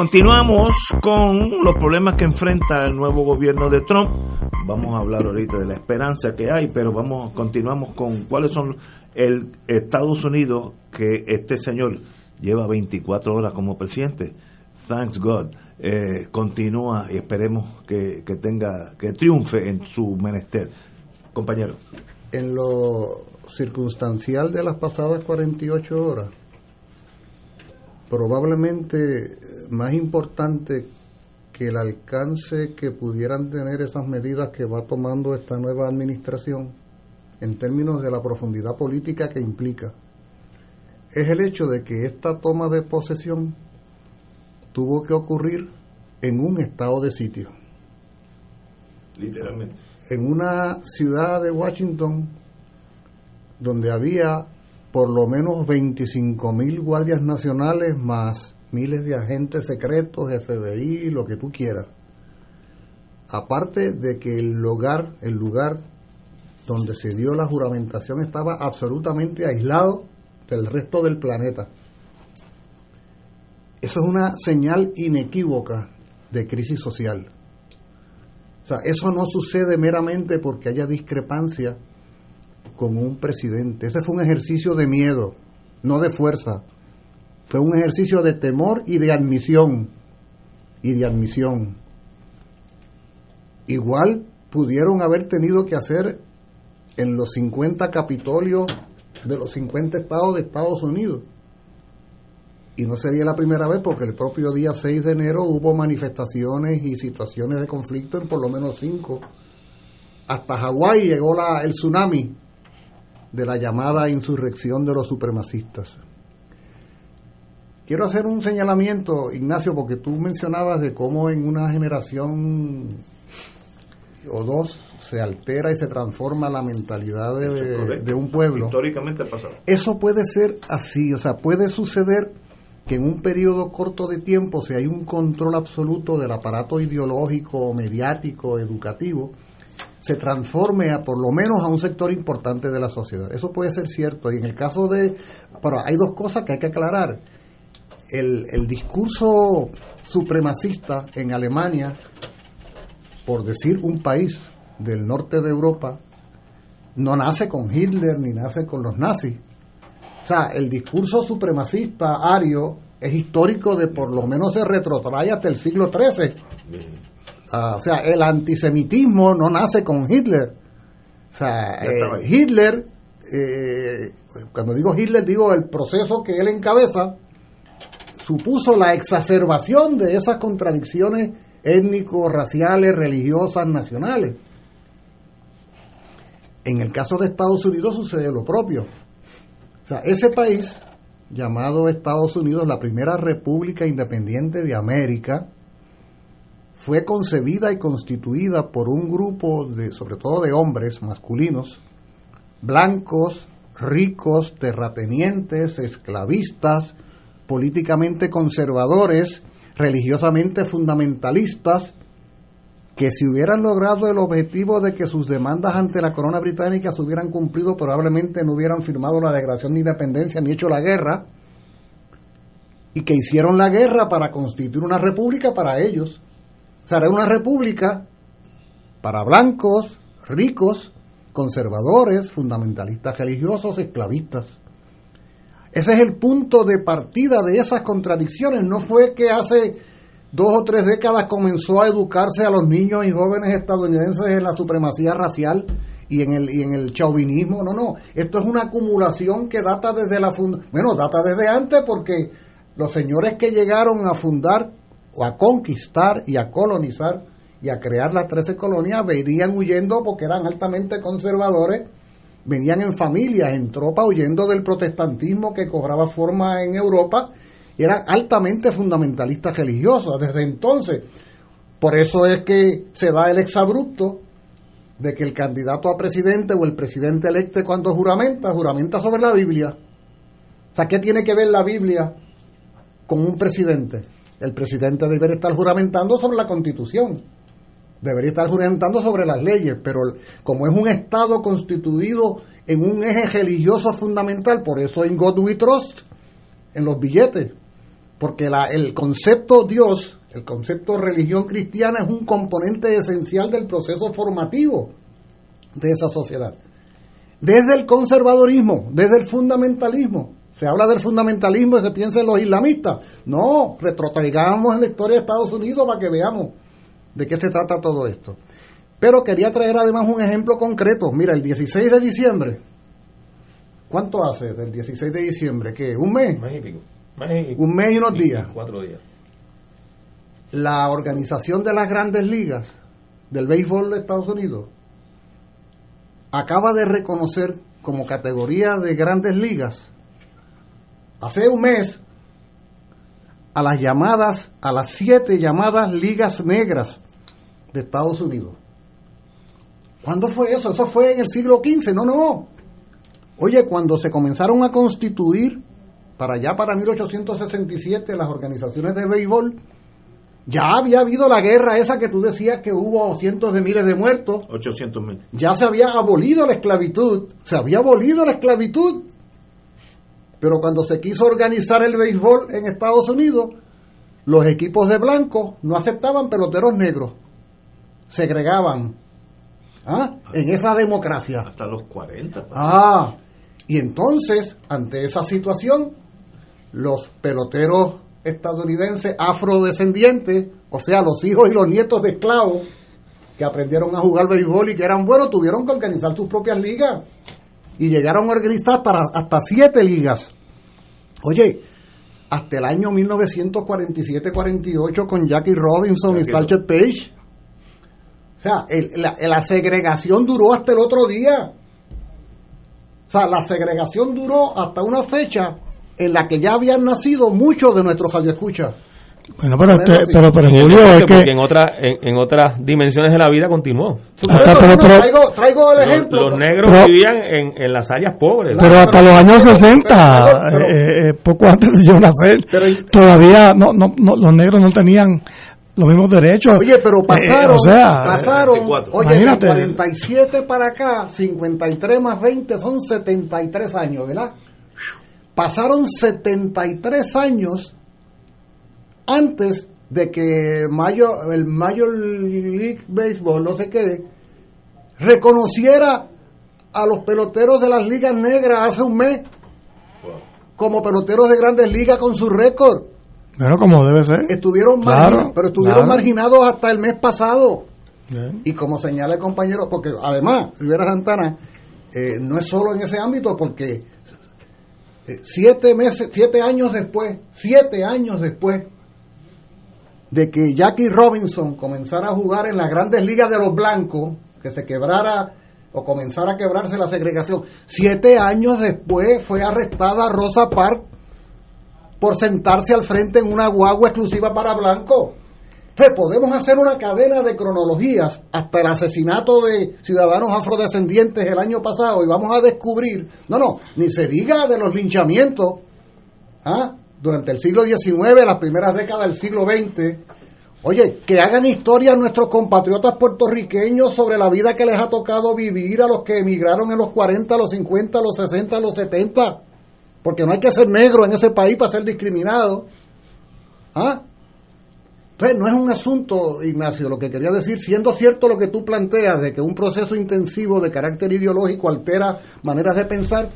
A: Continuamos con los problemas que enfrenta el nuevo gobierno de Trump. Vamos a hablar ahorita de la esperanza que hay, pero vamos continuamos con cuáles son el Estados Unidos que este señor lleva 24 horas como presidente. Thanks God. Eh, continúa y esperemos que, que tenga que triunfe en su menester. Compañero.
D: En lo circunstancial de las pasadas 48 horas, probablemente más importante que el alcance que pudieran tener esas medidas que va tomando esta nueva administración en términos de la profundidad política que implica, es el hecho de que esta toma de posesión tuvo que ocurrir en un estado de sitio.
A: Literalmente.
D: En una ciudad de Washington donde había por lo menos 25 mil guardias nacionales más miles de agentes secretos, FBI, lo que tú quieras. Aparte de que el lugar, el lugar donde se dio la juramentación estaba absolutamente aislado del resto del planeta. Eso es una señal inequívoca de crisis social. O sea, eso no sucede meramente porque haya discrepancia con un presidente. Ese fue un ejercicio de miedo, no de fuerza. Fue un ejercicio de temor y de admisión. Y de admisión. Igual pudieron haber tenido que hacer en los 50 capitolios de los 50 estados de Estados Unidos. Y no sería la primera vez porque el propio día 6 de enero hubo manifestaciones y situaciones de conflicto en por lo menos cinco. Hasta Hawái llegó la, el tsunami de la llamada insurrección de los supremacistas. Quiero hacer un señalamiento, Ignacio, porque tú mencionabas de cómo en una generación o dos se altera y se transforma la mentalidad de, de un pueblo.
A: Históricamente ha pasado.
D: Eso puede ser así, o sea, puede suceder que en un periodo corto de tiempo, si hay un control absoluto del aparato ideológico, mediático, educativo, se transforme a por lo menos a un sector importante de la sociedad. Eso puede ser cierto. Y en el caso de... Pero hay dos cosas que hay que aclarar el, el discurso supremacista en Alemania, por decir un país del norte de Europa, no nace con Hitler ni nace con los nazis. O sea, el discurso supremacista ario es histórico de por lo menos se retrotrae hasta el siglo XIII. Ah, o sea, el antisemitismo no nace con Hitler. O sea, eh, Hitler, eh, cuando digo Hitler, digo el proceso que él encabeza, supuso la exacerbación de esas contradicciones étnicos, raciales, religiosas, nacionales. En el caso de Estados Unidos sucede lo propio. O sea, ese país, llamado Estados Unidos, la primera república independiente de América, fue concebida y constituida por un grupo de, sobre todo de hombres masculinos, blancos, ricos, terratenientes, esclavistas, políticamente conservadores, religiosamente fundamentalistas, que si hubieran logrado el objetivo de que sus demandas ante la corona británica se hubieran cumplido, probablemente no hubieran firmado la declaración de independencia ni hecho la guerra, y que hicieron la guerra para constituir una república para ellos. O sea, era una república para blancos, ricos, conservadores, fundamentalistas religiosos, esclavistas. Ese es el punto de partida de esas contradicciones. No fue que hace dos o tres décadas comenzó a educarse a los niños y jóvenes estadounidenses en la supremacía racial y en el, y en el chauvinismo. No, no. Esto es una acumulación que data desde la funda bueno, data desde antes porque los señores que llegaron a fundar o a conquistar y a colonizar y a crear las 13 colonias venían huyendo porque eran altamente conservadores venían en familias, en tropa, huyendo del protestantismo que cobraba forma en Europa, y eran altamente fundamentalistas religiosos desde entonces. Por eso es que se da el exabrupto de que el candidato a presidente o el presidente electo cuando juramenta, juramenta sobre la Biblia. O sea, ¿qué tiene que ver la Biblia con un presidente? El presidente debe estar juramentando sobre la constitución debería estar juramentando sobre las leyes, pero como es un Estado constituido en un eje religioso fundamental, por eso en God We Trust, en los billetes, porque el concepto Dios, el concepto religión cristiana es un componente esencial del proceso formativo de esa sociedad. Desde el conservadorismo, desde el fundamentalismo, se habla del fundamentalismo y se piensa en los islamistas. No, retrotraigamos en la historia de Estados Unidos para que veamos de qué se trata todo esto. Pero quería traer además un ejemplo concreto. Mira, el 16 de diciembre, ¿cuánto hace del 16 de diciembre? ¿Qué? ¿Un mes? Un mes y pico. un mes y unos días.
C: Cuatro días.
D: La organización de las grandes ligas del béisbol de Estados Unidos acaba de reconocer como categoría de grandes ligas hace un mes a las llamadas, a las siete llamadas ligas negras de Estados Unidos. ¿Cuándo fue eso? Eso fue en el siglo XV, no, no. Oye, cuando se comenzaron a constituir, para allá para 1867, las organizaciones de béisbol, ya había habido la guerra esa que tú decías que hubo cientos de miles de muertos.
A: 800 mil.
D: Ya se había abolido la esclavitud. Se había abolido la esclavitud. Pero cuando se quiso organizar el béisbol en Estados Unidos, los equipos de blancos no aceptaban peloteros negros. Segregaban. ¿Ah? En esa democracia.
A: Hasta los 40.
D: Pues. Ah. Y entonces, ante esa situación, los peloteros estadounidenses afrodescendientes, o sea, los hijos y los nietos de esclavos que aprendieron a jugar béisbol y que eran buenos, tuvieron que organizar sus propias ligas y llegaron a organizar para hasta siete ligas. Oye, hasta el año 1947-48 con Jackie Robinson y Stalcher Page. O sea, la, la, segregación duró hasta el otro día. O sea, la segregación duró hasta una fecha en la que ya habían nacido muchos de nuestros radioescuchas.
B: Bueno, pero, pero, pero Julio, es que,
C: en, otra, en, otras dimensiones de la vida continuó.
D: traigo, traigo el ejemplo.
C: Los, negros vivían en, en, las áreas pobres.
B: Pero hasta los años 60, eh, eh, poco antes de yo nacer, todavía no, no, no, los negros no tenían los mismos derechos.
D: Oye, pero eh, pasaron, o sea, pasaron, oye, de 47 para acá, 53 más 20 son 73 años, ¿verdad? Pasaron 73 años antes de que Mayo, el Major League Baseball, no sé qué, reconociera a los peloteros de las ligas negras hace un mes. como peloteros de grandes ligas con su récord.
B: Bueno, como debe ser.
D: Estuvieron
B: Claro,
D: marginados, pero estuvieron
B: claro.
D: marginados hasta el mes pasado.
B: Bien.
D: Y como señala el compañero, porque además, Rivera Santana, eh, no es solo en ese ámbito, porque eh, siete meses, siete años después, siete años después de que Jackie Robinson comenzara a jugar en las grandes ligas de los blancos, que se quebrara o comenzara a quebrarse la segregación, siete años después fue arrestada Rosa Parks por sentarse al frente en una guagua exclusiva para blancos. Entonces, podemos hacer una cadena de cronologías hasta el asesinato de ciudadanos afrodescendientes el año pasado y vamos a descubrir, no, no, ni se diga de los linchamientos ¿ah? Durante el siglo XIX, las primeras décadas del siglo XX. Oye, que hagan historia nuestros compatriotas puertorriqueños sobre la vida que les ha tocado vivir a los que emigraron en los 40, los 50, los 60, los 70. Porque no hay que ser negro en ese país para ser discriminado. ¿Ah? Entonces, no es un asunto, Ignacio, lo que quería decir, siendo cierto lo que tú planteas de que un proceso intensivo de carácter ideológico altera maneras de pensar,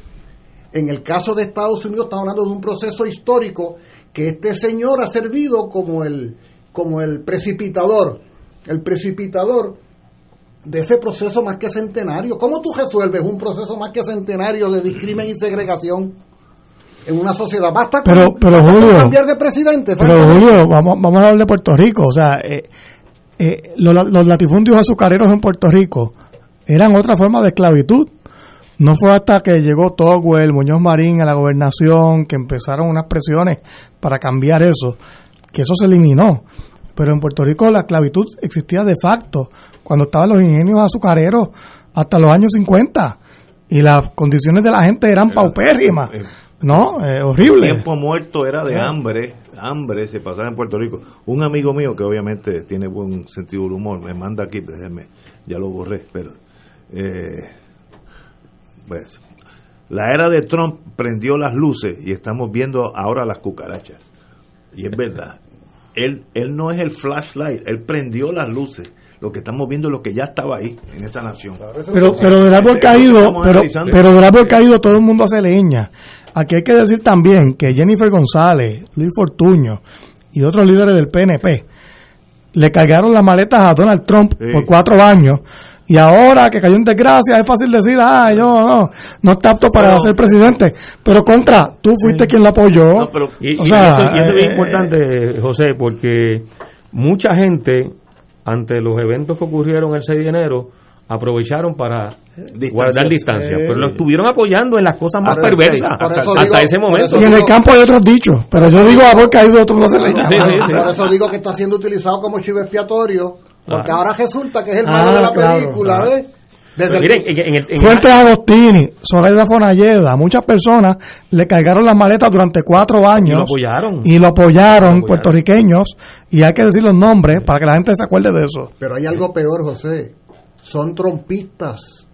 D: en el caso de Estados Unidos estamos hablando de un proceso histórico que este señor ha servido como el, como el precipitador, el precipitador de ese proceso más que centenario. ¿Cómo tú resuelves un proceso más que centenario de discrimen y segregación en una sociedad? Basta con,
B: Pero- pero,
D: basta con
B: Julio,
D: cambiar de presidente.
B: Pero. Julio, vamos, vamos a hablar de Puerto Rico. O sea, eh, eh, los, los latifundios azucareros en Puerto Rico eran otra forma de esclavitud. No fue hasta que llegó Togwell, Muñoz Marín a la gobernación, que empezaron unas presiones para cambiar eso, que eso se eliminó. Pero en Puerto Rico la esclavitud existía de facto, cuando estaban los ingenios azucareros hasta los años 50. Y las condiciones de la gente eran paupérrimas.
A: eh,
B: ¿No? Eh,
A: El
B: horrible.
A: tiempo muerto era de
B: Ah.
A: hambre, hambre se pasaba en Puerto Rico. Un amigo mío que obviamente tiene buen sentido del humor me manda aquí, déjeme, ya lo borré, pero eh, pues la era de Trump prendió las luces y estamos viendo ahora las cucarachas. Y es verdad, él él no es el flashlight, él prendió las luces. Lo que estamos viendo es lo que ya estaba ahí en esta nación.
B: Pero, pero del árbol caído, pero, pero del árbol caído todo el mundo hace leña. Aquí hay que decir también que Jennifer González, Luis Fortuño y otros líderes del PNP le cargaron las maletas a Donald Trump
A: Sí.
B: por cuatro años. Y ahora que cayó en desgracia, es fácil decir, ah, yo no, no está apto para
A: Pero-
B: ser presidente. Pero contra, tú fuiste quien lo apoyó.
A: No, pero-
C: Y,
B: O
C: y
B: sea,
C: eso, y eso es bien
B: eh,
C: importante, José, porque mucha gente, ante los eventos que ocurrieron el 6 de enero, aprovecharon para guardar distancia, pero lo estuvieron apoyando en las cosas más perversas hasta
D: digo-
C: ese momento.
B: y en el campo hay otros dichos, pero yo digo árbol caído, otros no se
C: sí, sí.
D: Por eso digo que está siendo utilizado como chivo expiatorio, porque
C: Claro.
D: ahora resulta que es el
B: Ah,
D: malo de la
B: claro,
D: película,
B: claro.
D: ¿ves? Desde el-
C: en, en en-
B: Agostini, Zoraida Fonalleda, muchas personas le cargaron las maletas durante cuatro años.
C: y lo apoyaron.
B: y lo apoyaron,
C: Lo apoyaron.
B: puertorriqueños, y hay que decir los nombres para que la gente se acuerde de eso.
D: Pero hay algo peor, José. Son trompistas.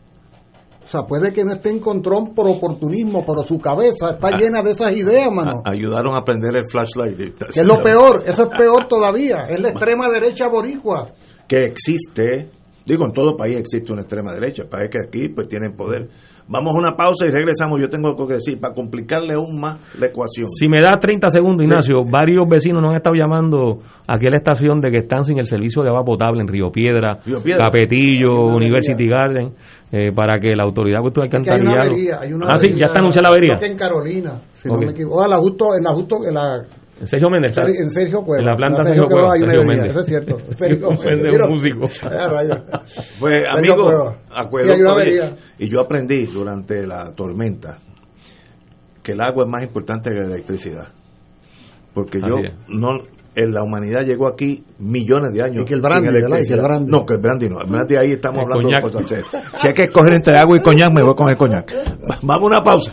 D: O sea, puede que no estén con Trump por oportunismo, pero su cabeza está llena de esas ideas, mano.
A: A- ayudaron a prender el flashlight.
D: Que es lo peor, eso es peor todavía. Es la extrema derecha boricua.
A: que existe, digo, en todo país existe una extrema derecha, parece que aquí pues tienen poder. Vamos a una pausa y regresamos, yo tengo algo que decir, para complicarle aún más la ecuación.
C: Si me da 30 segundos, Ignacio, varios vecinos nos han estado llamando aquí a la estación de que están sin el servicio de agua potable en Río Piedra,
A: Río Piedra.
C: Capetillo, University Garden, eh, para que la autoridad cultural
D: Es que hay una
C: alcantarillado.
D: avería, hay una
C: ah, sí,
D: avería,
C: ya está anunciada la avería.
D: creo que en Carolina, si
C: Ok.
D: no me equivoco. O la justo, en la justo, en la
C: En Sergio Méndez. ¿sabes?
D: en Sergio Cueva.
C: En la planta
D: En
C: Sergio Cueva,
D: hay una
C: Sergio
D: eso es cierto. Sergio Méndez.
C: un músico.
A: Pues
D: Sergio
A: amigo, acuerdo.
D: Y
A: yo aprendí durante la tormenta que el agua es más importante que la electricidad. Porque yo
C: es.
A: no en la humanidad llegó aquí millones de años.
D: Y que el brandy. Y que el brandy.
A: No, que el brandy no. El brandy ahí estamos
C: El
A: hablando
C: coñac.
A: de cosas. Si hay que escoger entre agua y coñac, me voy con el coñac. Vamos a una pausa.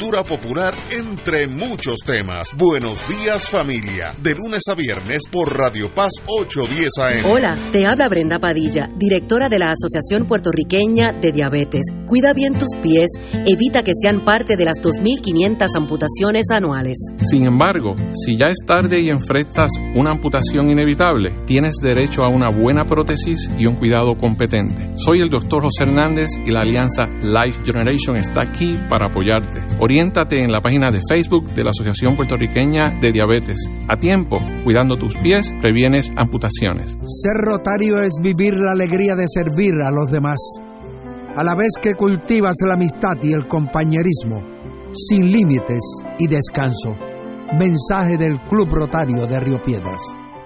G: popular entre muchos temas. Buenos días familia, de lunes a viernes por Radio Paz 810 AM.
H: Hola, te habla Brenda Padilla, directora de la Asociación Puertorriqueña de Diabetes. Cuida bien tus pies, evita que sean parte de las 2.500 amputaciones anuales.
I: Sin embargo, si ya es tarde y enfrentas una amputación inevitable, tienes derecho a una buena prótesis y un cuidado competente. Soy el doctor José Hernández y la alianza Life Generation está aquí para apoyarte. Oriéntate en la página de Facebook de la Asociación Puertorriqueña de Diabetes. A tiempo, cuidando tus pies, previenes amputaciones.
J: Ser rotario es vivir la alegría de servir a los demás, a la vez que cultivas la amistad y el compañerismo, sin límites y descanso. Mensaje del Club Rotario de Río Piedras.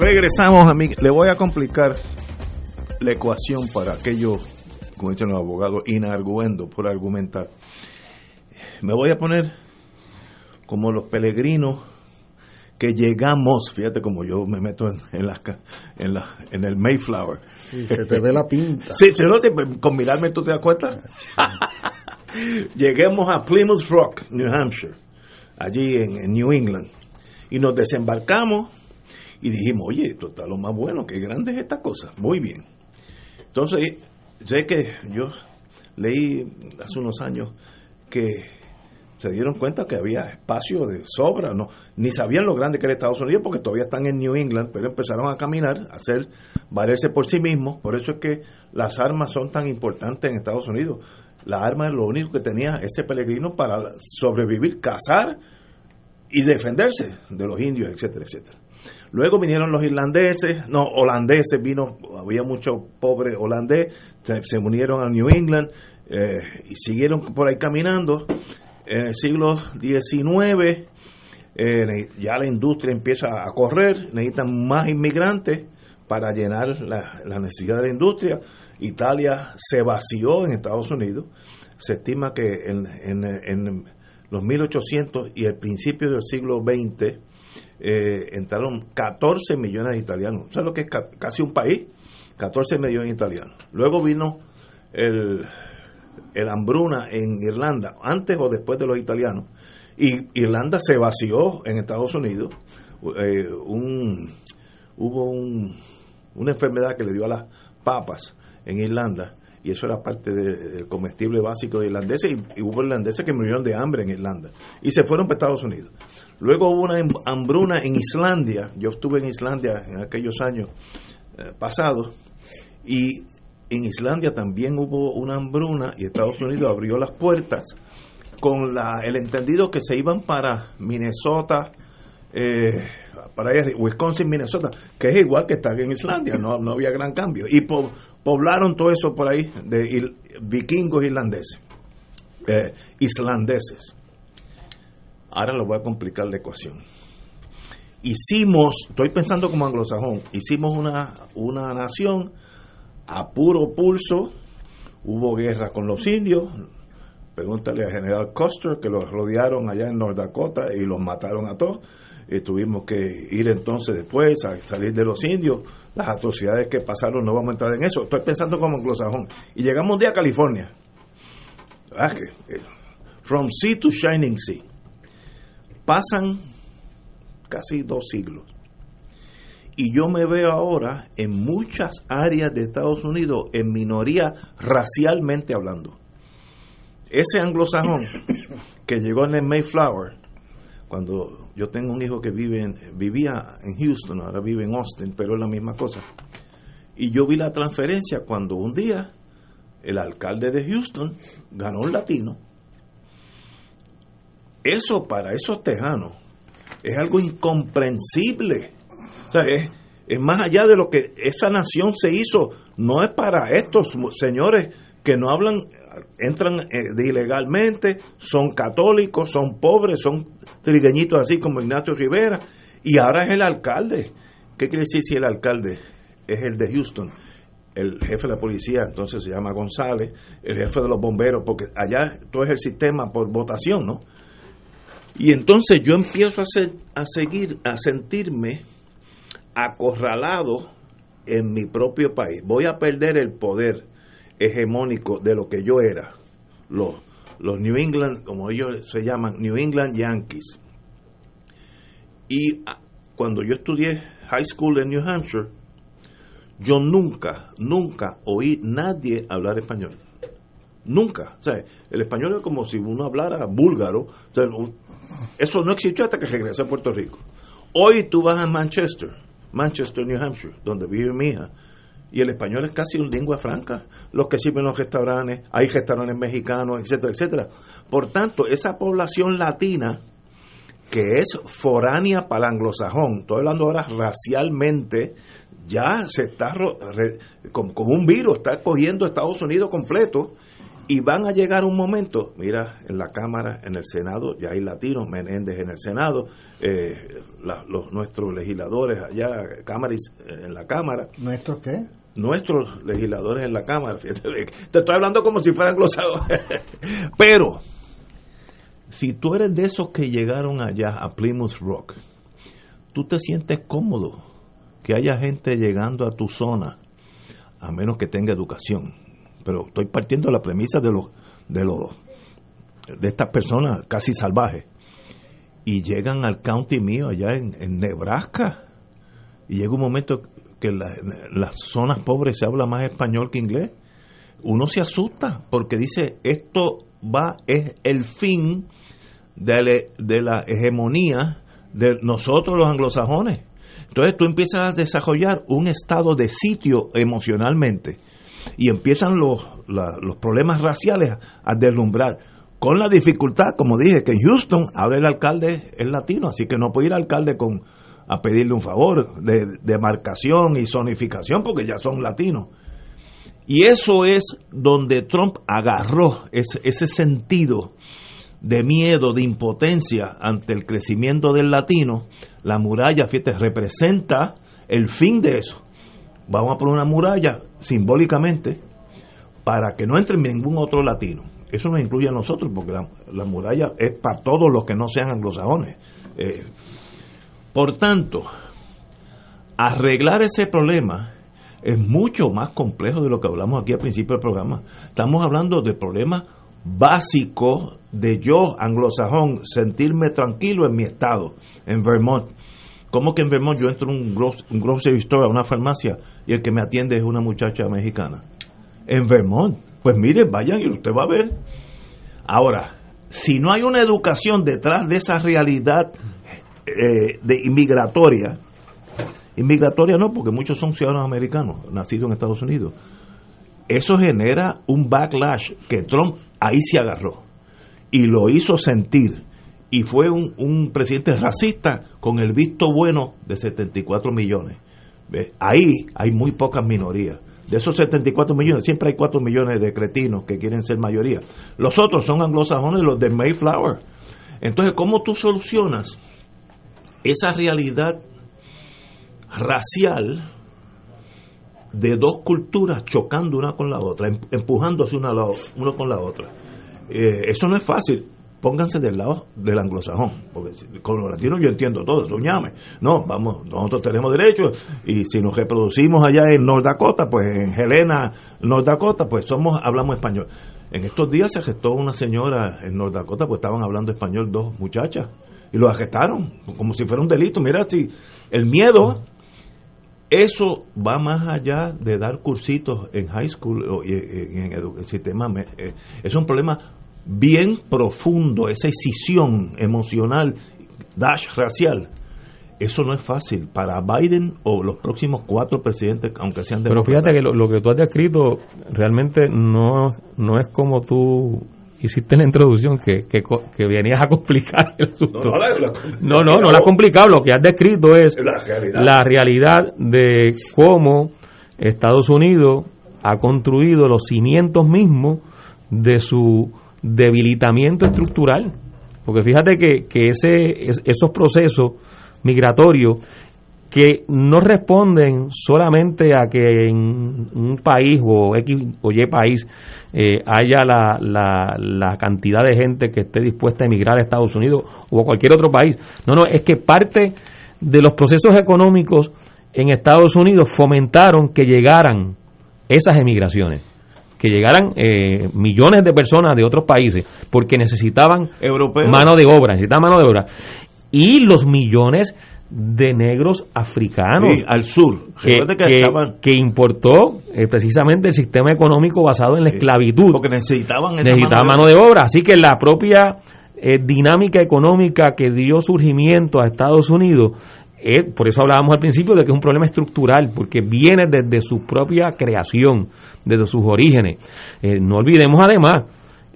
A: Regresamos, mí. Le voy a complicar la ecuación para aquellos, como dicen los abogados, inarguendo por argumentar. Me voy a poner como los peregrinos que llegamos, fíjate como yo me meto en, en, la, en, la, en el Mayflower.
D: Sí, se te ve la pinta.
A: sí, con mirarme tú te das cuenta. Lleguemos a Plymouth Rock, New Hampshire, allí en, en New England, y nos desembarcamos y dijimos, oye, esto está lo más bueno, qué grande es esta cosa. Muy bien. Entonces, sé que yo leí hace unos años que se dieron cuenta que había espacio de sobra, no, ni sabían lo grande que era Estados Unidos porque todavía están en New England, pero empezaron a caminar, a hacer, valerse por sí mismos, por eso es que las armas son tan importantes en Estados Unidos. La arma es lo único que tenía ese peregrino para sobrevivir, cazar y defenderse de los indios, etcétera, etcétera. Luego vinieron los irlandeses, no, holandeses, vino, había mucho pobre holandés, se, unieron a New England eh, y siguieron por ahí caminando. En el siglo XIX eh, ya la industria empieza a correr, necesitan más inmigrantes para llenar la, necesidad de la industria. Italia se vació en Estados Unidos. Se estima que en, en, en los 1800 y el principio del siglo XX eh, entraron 14 millones de italianos. ¿Sabes lo que es casi un país? 14 millones de italianos. Luego vino el, el hambruna en Irlanda, antes o después de los italianos. Y Irlanda se vació en Estados Unidos. Eh, un, hubo un, una enfermedad que le dio a las papas en Irlanda y eso era parte del comestible básico de irlandeses y, hubo irlandeses que murieron de hambre en Irlanda y se fueron para Estados Unidos. Luego hubo una hambruna en Islandia, yo estuve en Islandia en aquellos años eh, pasados y en Islandia también hubo una hambruna y Estados Unidos abrió las puertas con el entendido que se iban para Minnesota, eh, para Wisconsin, Minnesota, que es igual que estar en Islandia, no, no había gran cambio. Y poblaron todo eso por ahí de vikingos irlandeses, eh, islandeses. Ahora lo voy a complicar la ecuación. Hicimos, estoy pensando como anglosajón, hicimos una, una nación a puro pulso, hubo guerra con los indios, pregúntale al general Custer que los rodearon allá en North Dakota y los mataron a todos y tuvimos que ir entonces después a salir de los indios, las atrocidades que pasaron, no vamos a entrar en eso, estoy pensando como anglosajón. Y llegamos un día a California, ah, from sea to shining sea, pasan casi dos siglos. Y yo me veo ahora en muchas áreas de Estados Unidos en minoría racialmente hablando. Ese anglosajón que llegó en el Mayflower, cuando yo tengo un hijo que vive en, vivía en Houston, ahora vive en Austin, pero es la misma cosa. Y yo vi la transferencia cuando un día el alcalde de Houston ganó un latino. Eso para esos tejanos es algo incomprensible. O sea, es, es más allá de lo que esa nación se hizo. No es para estos señores que no hablan, entran eh, ilegalmente, son católicos, son pobres, son trigueñitos así como Ignacio Rivera, y ahora es el alcalde. ¿Qué quiere decir si el alcalde es el de Houston? El jefe de la policía entonces se llama González, el jefe de los bomberos, porque allá todo es el sistema por votación, ¿no? Y entonces yo empiezo a, a seguir, a sentirme acorralado en mi propio país. Voy a perder el poder hegemónico de lo que yo era. Los los New England, como ellos se llaman, New England Yankees. Y ah, cuando yo estudié high school en New Hampshire, yo nunca, nunca oí nadie hablar español. Nunca. O sea, el español es como si uno hablara búlgaro. eso no existió hasta que regresé a Puerto Rico. Hoy tú vas a Manchester, Manchester, New Hampshire, donde vive mi hija y el español es casi un lengua franca. Los que sirven los restaurantes, hay restaurantes mexicanos, etcétera, etcétera. Por tanto, esa población latina que es foránea para el anglosajón, estoy hablando ahora racialmente, ya se está como, un virus, está cogiendo Estados Unidos completo y van a llegar un momento, mira, en la Cámara, en el Senado, ya hay latinos, Menéndez en el Senado, eh, los, nuestros legisladores allá, Cámaras eh, en la Cámara.
D: ¿Nuestros qué?
A: nuestros legisladores en la Cámara. te estoy hablando como si fueran glosadores. Pero, si tú eres de esos que llegaron allá a Plymouth Rock, tú te sientes cómodo que haya gente llegando a tu zona, a menos que tenga educación. Pero estoy partiendo de la premisa de los de los de estas personas casi salvajes. Y llegan al county mío allá en, Nebraska. Y llega un momento que en las zonas pobres se habla más español que inglés, uno se asusta porque dice esto va es el fin de, de la hegemonía de nosotros los anglosajones. Entonces tú empiezas a desarrollar un estado de sitio emocionalmente y empiezan los, los problemas raciales a deslumbrar. Con la dificultad, como dije, que en Houston ahora el alcalde es latino, así que no puede ir alcalde con, a pedirle un favor de, de marcación y zonificación porque ya son latinos. Y eso es donde Trump agarró ese, ese sentido de miedo, de impotencia ante el crecimiento del latino. La muralla, fíjate, representa el fin de eso. Vamos a poner una muralla simbólicamente para que no entre ningún otro latino. Eso nos incluye a nosotros, porque la, muralla es para todos los que no sean anglosajones. Eh, por tanto, arreglar ese problema es mucho más complejo de lo que hablamos aquí al principio del programa. Estamos hablando de problemas básicos de yo, anglosajón, sentirme tranquilo en mi estado, en Vermont. ¿Cómo que en Vermont yo entro a un, grocery store, a una farmacia, y el que me atiende es una muchacha mexicana? en Vermont. Pues mire, vayan y usted va a ver. Ahora, si no hay una educación detrás de esa realidad eh, de inmigratoria, inmigratoria no, porque muchos son ciudadanos americanos, nacidos en Estados Unidos, eso genera un backlash que Trump ahí se agarró y lo hizo sentir. Y fue un, un presidente racista con el visto bueno de 74 millones. Ahí hay muy pocas minorías. De esos 74 millones, siempre hay 4 millones de cretinos que quieren ser mayoría. Los otros son anglosajones, los de Mayflower. Entonces, ¿cómo tú solucionas esa realidad racial de dos culturas chocando una con la otra, em- empujándose una la, uno con la otra? Eh, eso no es fácil. Pónganse del lado del anglosajón, porque con los latinos yo entiendo todo, eso llame. No, vamos, nosotros tenemos derechos y si nos reproducimos allá en North Dakota, pues en Helena, North Dakota, pues somos hablamos español. En estos días se arrestó una señora en North Dakota, pues estaban hablando español dos muchachas y lo arrestaron como si fuera un delito. Mira, si el miedo eso va más allá de dar cursitos en high school y- en, el sistema. eh, Es un problema bien profundo, esa escisión emocional, dash racial. Eso no es fácil para Biden o los próximos cuatro presidentes, aunque sean
C: Pero
A: demócratas.
C: fíjate que lo, lo que tú has descrito realmente no, no es como tú hiciste en la introducción, que, que, que venías a complicar el asunto.
A: No, no, la- la-
C: no, no, no la has complicado. Lo que has descrito es
A: La realidad.
C: la realidad de cómo Estados Unidos ha construido los cimientos mismos de su debilitamiento estructural. Porque fíjate que, que ese, es- esos procesos migratorios que no responden solamente a que en un país o X o Y país eh, haya la, la, la cantidad de gente que esté dispuesta a emigrar a Estados Unidos o a cualquier otro país. No, no, es que parte de los procesos económicos en Estados Unidos fomentaron que llegaran esas emigraciones, que llegaran eh, millones de personas de otros países, porque necesitaban
A: Europeos.
C: mano de obra, necesitaban mano de obra. Y los millones de negros africanos
A: Sí, al sur.
C: que,
A: que
C: que-
A: estaban-
C: que importó eh, precisamente el sistema económico basado en la esclavitud.
A: Porque necesitaban esa
C: Necesitaba
A: mano
C: mano de obra. Así que la propia eh, dinámica económica que dio surgimiento a Estados Unidos, eh, por eso hablábamos al principio de que es un problema estructural, porque viene desde su propia creación, desde sus orígenes. Eh, no olvidemos además,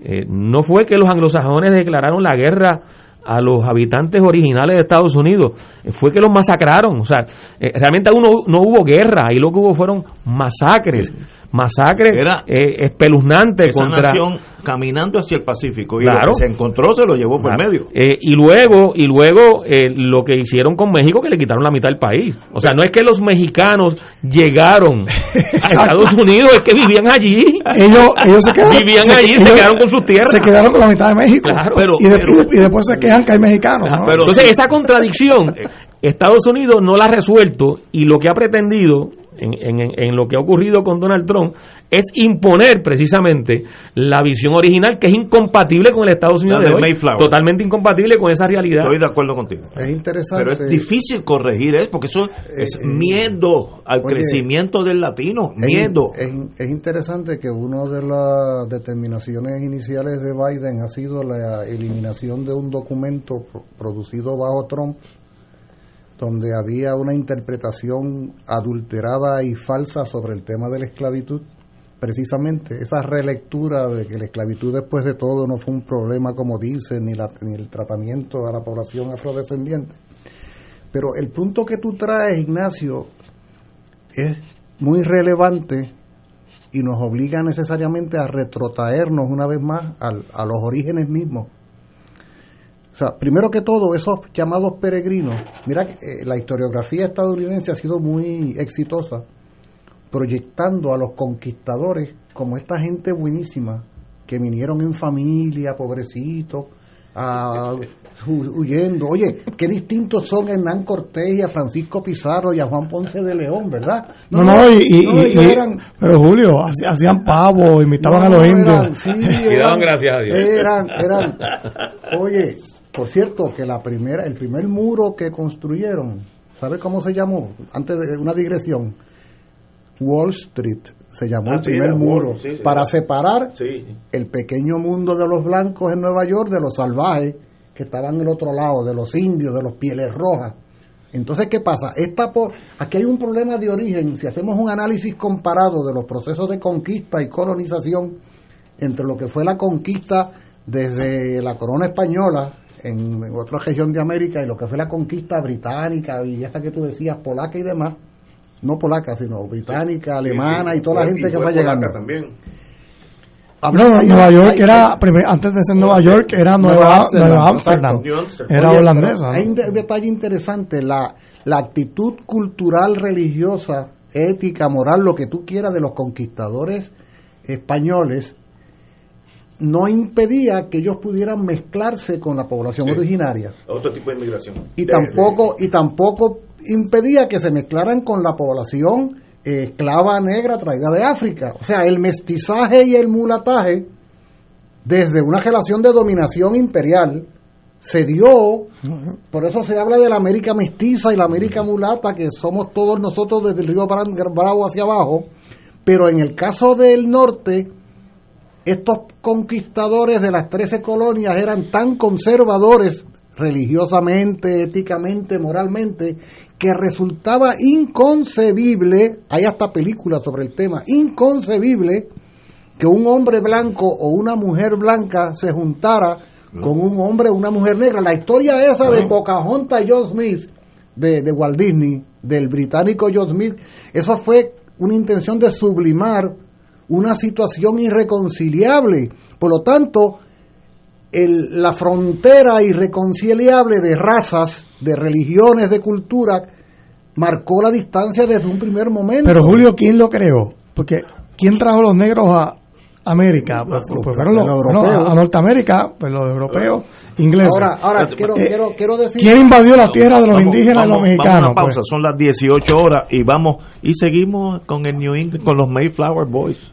C: eh, no fue que los anglosajones declararon la guerra a los habitantes originales de Estados Unidos, eh, fue que los masacraron. O sea, realmente aún no, no hubo guerra, ahí lo que hubo fueron masacres, masacres espeluznantes contra...
A: nación caminando hacia el Pacífico y
C: Claro.
A: lo que se encontró se lo llevó por
C: Claro.
A: medio.
C: Eh, y luego, y luego eh, lo que hicieron con México, que le quitaron la mitad del país. O sea, no es que los mexicanos llegaron a Estados Unidos, es que vivían allí.
B: Ellos, ellos se quedaron,
C: Vivían
B: se-
C: allí, se quedaron con sus tierras.
B: Se quedaron con la mitad de México.
C: Claro,
B: y, de-
A: pero-
B: y de- y después se quejan que hay mexicanos. ¿no?
A: Pero-
C: Entonces, esa contradicción, Estados Unidos no la ha resuelto y lo que ha pretendido, en, en- en lo que ha ocurrido con Donald Trump, es imponer precisamente la visión original que es incompatible con el Estados Unidos de
A: de
C: hoy.
A: Mayflower.
C: Totalmente incompatible con esa realidad.
A: Estoy de acuerdo contigo.
D: Es interesante.
A: Pero es difícil corregir eso, porque eso es
D: eh,
A: miedo al
D: oye,
A: crecimiento del latino, miedo.
D: Es, es interesante que una de las determinaciones iniciales de Biden ha sido la eliminación de un documento pro- producido bajo Trump donde había una interpretación adulterada y falsa sobre el tema de la esclavitud. Precisamente esa relectura de que la esclavitud después de todo no fue un problema como dicen, ni, la- ni el tratamiento a la población afrodescendiente. Pero el punto que tú traes, Ignacio, es muy relevante y nos obliga necesariamente a retrotraernos una vez más a los orígenes mismos. Sea, primero que todo, esos llamados peregrinos, mira, que, eh, la historiografía estadounidense ha sido muy exitosa proyectando a los conquistadores como esta gente buenísima que vinieron en familia, pobrecitos, a- huyendo. Oye, qué distintos son Hernán Cortés y a Francisco Pizarro y a Juan Ponce de León, ¿verdad?
B: No, no, y, y-
D: no,
B: y-
D: eran-
B: pero Julio, hacían pavo, imitaban
D: no,
B: a los indios.
D: sí,
C: Y daban gracias a Dios.
D: Eran, eran, oye, por cierto, que la primera, el primer muro que construyeron, ¿sabe cómo se llamó? Antes de una digresión, Wall Street, se llamó
A: Ah,
D: el
A: sí,
D: primer muro,
A: Wall, sí, sí.
D: para separar el pequeño mundo de los blancos en Nueva York de los salvajes que estaban en el otro lado, de los indios, de los pieles rojas. Entonces, ¿qué pasa? Esta po- aquí hay un problema de origen. Si hacemos un análisis comparado de los procesos de conquista y colonización entre lo que fue la conquista desde la corona española en, en otra región de América y lo que fue la conquista británica y esta que tú decías, polaca y demás, no polaca, sino británica, alemana y toda la gente que fue llegando.
A: También.
B: No, Nueva York era, primer- antes de ser Nueva York, era Nueva, Nueva Amsterdam. Era holandesa.
D: Hay un de- detalle interesante, la, la actitud cultural, religiosa, ética, moral, lo que tú quieras de los conquistadores españoles, no impedía que ellos pudieran mezclarse con la población
A: Sí.
D: originaria
A: Otro tipo de inmigración.
D: y
A: De-
D: tampoco y tampoco impedía que se mezclaran con la población eh, esclava negra traída de África. O sea, el mestizaje y el mulataje desde una relación de dominación imperial se dio, por eso se habla de la América mestiza y la América mulata, que somos todos nosotros desde el río Bravo hacia abajo, pero en el caso del norte, estos conquistadores de las 13 colonias eran tan conservadores religiosamente, éticamente, moralmente, que resultaba inconcebible, hay hasta películas sobre el tema, inconcebible que un hombre blanco o una mujer blanca se juntara con un hombre o una mujer negra. La historia esa de Pocahontas y John Smith, de, de Walt Disney, del británico John Smith, eso fue una intención de sublimar una situación irreconciliable. Por lo tanto, el- la frontera irreconciliable de razas, de religiones, de cultura, marcó la distancia desde un primer momento.
B: Pero Julio, ¿quién lo creó? Porque ¿quién trajo los negros a América? Pues, pues fueron los,
D: los
B: a, a Norteamérica, pues los europeos, ingleses.
D: Ahora, ahora quiero,
B: Eh,
D: quiero, quiero decir...
B: ¿Quién invadió la tierra de los
A: Vamos-
B: indígenas y los
A: vamos-
B: mexicanos?
A: Vamos a una pausa,
B: Pues,
A: son las 18 horas y vamos y seguimos con el New England, con los Mayflower Boys.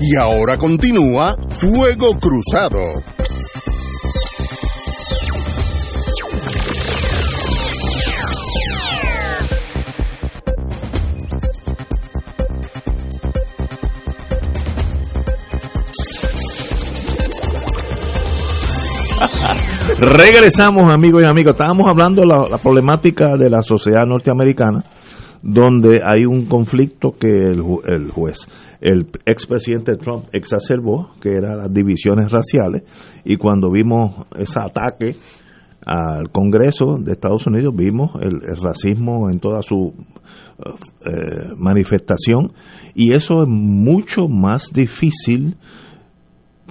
G: Y ahora continúa Fuego Cruzado.
A: Regresamos, amigos y amigas. Estábamos hablando de la, la problemática de la sociedad norteamericana, donde hay un conflicto que el, el juez, el expresidente Trump exacerbó, que eran las divisiones raciales, y cuando vimos ese ataque al Congreso de Estados Unidos, vimos el, el racismo en toda su eh, manifestación, y eso es mucho más difícil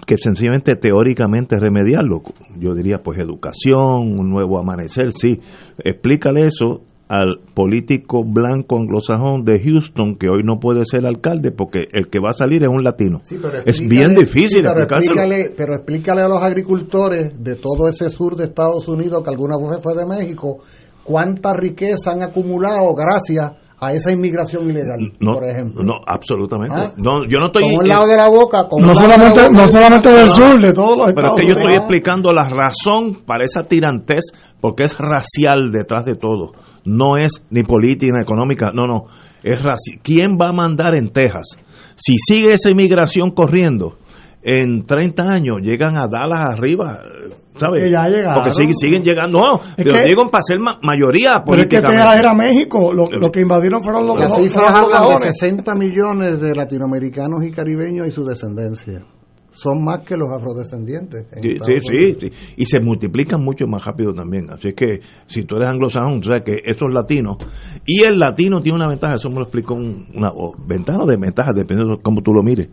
A: que sencillamente teóricamente remediarlo. Yo diría, pues educación, un nuevo amanecer, sí. Explícale eso al político blanco anglosajón de Houston que hoy no puede ser alcalde porque el que va a salir es un latino.
D: Sí, pero
A: es bien difícil
D: sí, pero explícale, pero explícale a los agricultores de todo ese sur de Estados Unidos, que alguna vez fue de México, cuánta riqueza han acumulado gracias a esa inmigración ilegal,
A: No,
D: por ejemplo.
A: no, absolutamente.
D: ¿Ah?
A: No, yo no estoy
D: Con un lado de la boca, con
B: No
D: de la
B: solamente,
D: boca.
B: no solamente del sur, de todos los
A: Pero es que yo estoy explicando la razón para esa tirantez, porque es racial detrás de todo. No es ni política ni económica, no, no. Es raci ¿Quién va a mandar en Texas? Si sigue esa inmigración corriendo, en 30 años llegan a Dallas arriba, ¿sabes?
B: Que ya llegaron.
A: Porque siguen, siguen llegando. No,
B: Es
A: pero
B: que-
A: digo para ser ma- mayoría
B: Pero es que
A: políticamente.
B: Texas era México, lo, lo que invadieron fueron los,
D: Las
B: los-
D: cifras hablan de
B: anglosajones.
D: 60 millones de latinoamericanos y caribeños y su descendencia. Son más que los afrodescendientes. en
A: Sí, sí, sí, sí. Y se multiplican mucho más rápido también. Así que si tú eres anglosajón, tú sabes que esos latinos. Y el latino tiene una ventaja, eso me lo explicó un- una o ventaja o desventaja, dependiendo de cómo tú lo mires.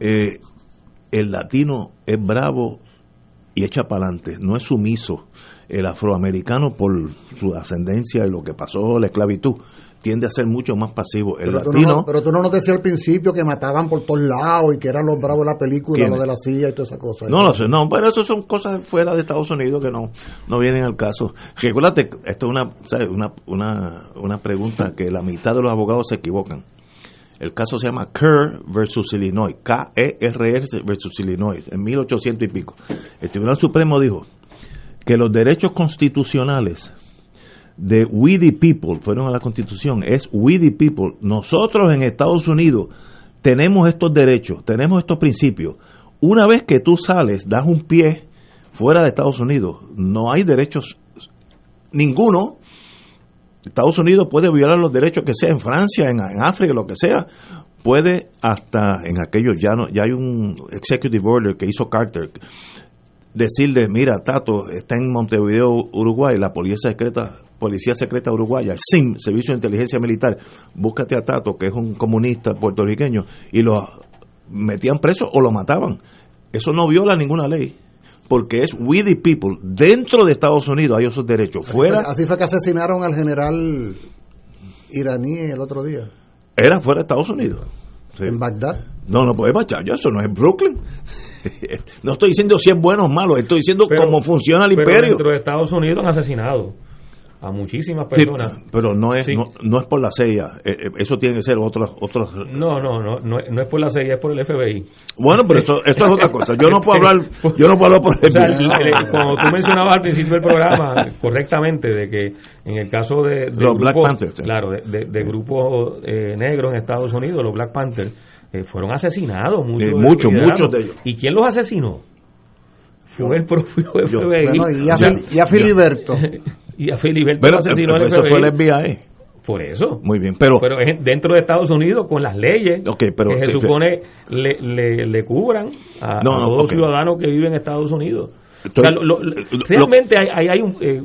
A: Eh, el latino es bravo y echa para adelante, no es sumiso. El afroamericano, por su ascendencia y lo que pasó, la esclavitud, tiende a ser mucho más pasivo. El
D: Pero tú,
A: latino.
D: no, pero tú no nos decías al principio que mataban por todos lados y que eran los bravos de la película,
A: ¿Quién?
D: lo de la silla y todas esas cosas.
A: No lo sé, no, pero eso son cosas fuera de Estados Unidos que no, no vienen al caso. Recuérdate, esto es una, ¿sabes? Una, una, una pregunta que la mitad de los abogados se equivocan. El caso se llama Kerr versus Illinois, K-E-R-R versus Illinois, en 1800 y pico. El Tribunal Supremo dijo que los derechos constitucionales de we the people, fueron a la constitución, es we the people. Nosotros en Estados Unidos tenemos estos derechos, tenemos estos principios. Una vez que tú sales, das un pie fuera de Estados Unidos, no hay derechos ninguno. Estados Unidos puede violar los derechos que sea en Francia, en, en África, lo que sea. Puede hasta en aquellos, ya, no, ya hay un executive order que hizo Carter, decirle, mira, Tato, está en Montevideo, Uruguay, la policía secreta, policía secreta uruguaya, SIM, Servicio de Inteligencia Militar, búscate a Tato, que es un comunista puertorriqueño, y lo metían preso o lo mataban. Eso no viola ninguna ley, porque es we the people. Dentro de Estados Unidos hay esos derechos. Fuera,
D: Así fue que asesinaron al general iraní el otro día.
A: era fuera de Estados Unidos. Sí.
D: En Bagdad.
A: No, no puede marchar, ya eso no es Brooklyn. no estoy diciendo si es bueno o malo, estoy diciendo
C: Pero-
A: cómo funciona el
C: pero
A: imperio.
C: dentro de Estados Unidos han asesinado a muchísimas
A: Sí,
C: personas.
A: pero no es
C: Sí.
A: no, no es por la CIA, eh, eh, eso tiene que ser otros otros
C: No, no, no, no, es- no es por la CIA, es por el FBI.
A: Bueno, pero eso, esto es otra cosa. Yo no puedo hablar, yo no puedo hablar por el
C: O sea, cuando tú mencionabas al principio del programa, correctamente, de que en el caso de, de
A: Los Black Panthers, sí.
C: claro, de, de- de grupos eh, negros en Estados Unidos, los Black Panthers, eh, fueron asesinados muchos, de
A: muchos, muchos de ellos.
C: ¿Y quién los asesinó? Fue el propio
A: Yo.
C: FBI.
D: Bueno, y a, Fili- y a Filiberto.
C: y a Filiberto
A: Pero,
C: asesinó
A: pero
C: el
A: eso fue el FBI.
C: Por eso.
A: Muy bien, pero,
C: Pero es dentro de Estados Unidos con las leyes
A: Ok, pero-
C: que se
A: eh,
C: supone le, le, le cubran a,
A: No,
C: a
A: no,
C: todo
A: ok.
C: ciudadano que vive en Estados Unidos. O
A: Estoy-
C: sea, lo- lo-
A: lo-
C: realmente hay, hay, hay un... eh,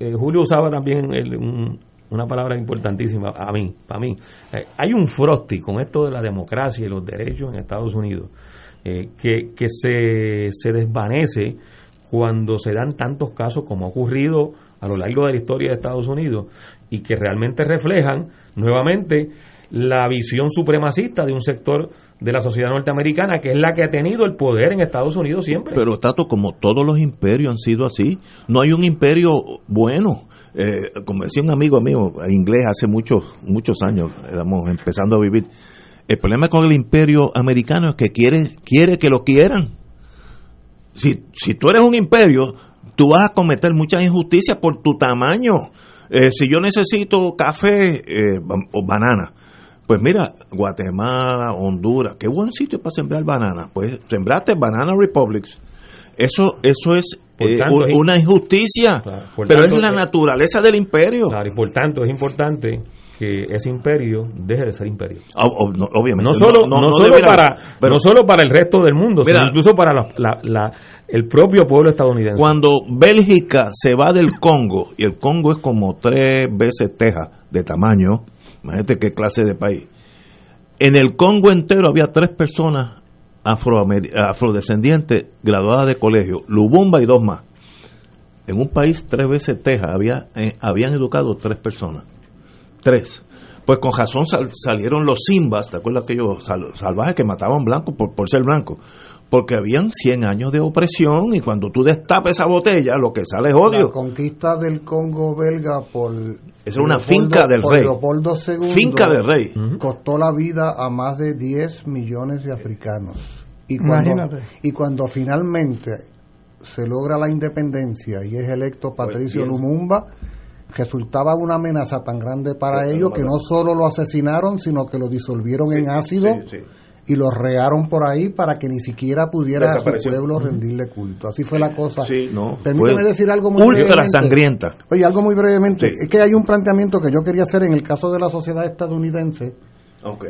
C: eh, Julio usaba también el- un- una palabra importantísima a mí, para mí. Eh, hay un frosty con esto de la democracia y los derechos en Estados Unidos eh, que, que se, se desvanece cuando se dan tantos casos como ha ocurrido a lo largo de la historia de Estados Unidos y que realmente reflejan nuevamente la visión supremacista de un sector de la sociedad norteamericana que es la que ha tenido el poder en Estados Unidos siempre.
A: Pero Tato, como todos los imperios han sido así, no hay un imperio bueno. Eh, como decía un amigo mío inglés hace muchos muchos años, éramos empezando a vivir. El problema con el imperio americano es que quiere quiere que lo quieran. Si, si tú eres un imperio, tú vas a cometer muchas injusticias por tu tamaño. Eh, si yo necesito café eh, o banana, pues mira, Guatemala, Honduras, qué buen sitio para sembrar banana. Pues sembraste Banana Republics. Eso, eso es eh,
C: tanto,
A: una injusticia,
C: Claro,
A: pero
C: tanto,
A: es la
C: eh,
A: naturaleza del imperio.
C: Claro, y por tanto es importante que ese imperio deje de ser imperio.
A: O- no, obviamente.
C: No solo, no, solo para,
A: pero
C: no solo para el resto del mundo,
A: Mira.
C: sino incluso para la- la- la- el propio pueblo estadounidense.
A: Cuando Bélgica se va del Congo, y el Congo es como tres veces Texas de tamaño, imagínate qué clase de país. En el Congo entero había tres personas afrodescendientes graduadas de colegio, Lubumba y dos más. En un país tres veces Texas había, eh, habían educado tres personas. Tres. Pues con razón sal- salieron los Simbas, ¿te acuerdas aquellos sal- salvajes que mataban blancos por, por ser blancos? Porque habían 100 años de opresión y cuando tú destapes esa botella, lo que sale es odio.
D: La conquista del Congo belga por.
A: Esa era una
D: Leopoldo-
A: finca del
D: por
A: rey.
D: Leopoldo II.
A: Finca del rey.
D: Costó la vida a más de 10 millones de africanos. Y cuando,
B: Imagínate.
D: y cuando finalmente se logra la independencia y es electo Patricio
A: piensa.
D: Lumumba, resultaba una amenaza tan grande para ellos que no solo lo asesinaron, sino que lo disolvieron en ácido
A: Sí,
D: y lo regaron por ahí para que ni siquiera pudiera a su pueblo rendirle culto. Así fue la cosa.
A: No,
D: Permíteme
A: fue
D: decir algo muy brevemente.
A: sangrienta.
D: Oye, algo muy brevemente. Es que hay un planteamiento que yo quería hacer en el caso de la sociedad estadounidense.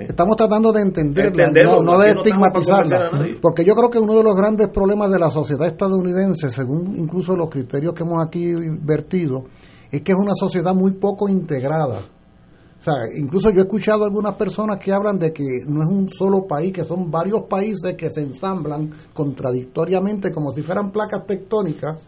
D: Estamos tratando de entenderla, no, no de
A: no
D: estigmatizarla. Porque yo creo que uno de los grandes problemas de la sociedad estadounidense, según incluso los criterios que hemos aquí vertido, es que es una sociedad muy poco integrada. O sea, incluso yo he escuchado algunas personas que hablan de que no es un solo país, que son varios países que se ensamblan contradictoriamente como si fueran placas tectónicas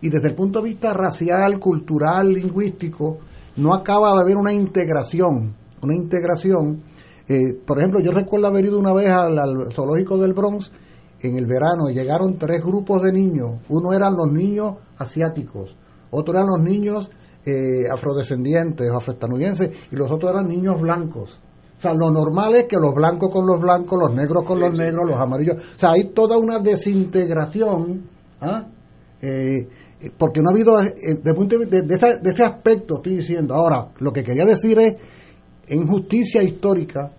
D: y desde el punto de vista racial, cultural, lingüístico, no acaba de haber una integración, una integración. eh, por ejemplo, yo recuerdo haber ido una vez al, al zoológico del Bronx en el verano y llegaron tres grupos de niños. Uno eran los niños asiáticos, otro eran los niños eh, afrodescendientes o afroestadounidenses y los otros eran niños blancos. O sea, lo normal es que los blancos con los blancos, los negros con los negros, los amarillos. O sea, hay toda una desintegración. ¿ah? Eh, eh, porque no ha habido, eh, de, punto de, vista- de, esa- de ese aspecto estoy diciendo. Ahora, lo que quería decir es, en justicia histórica,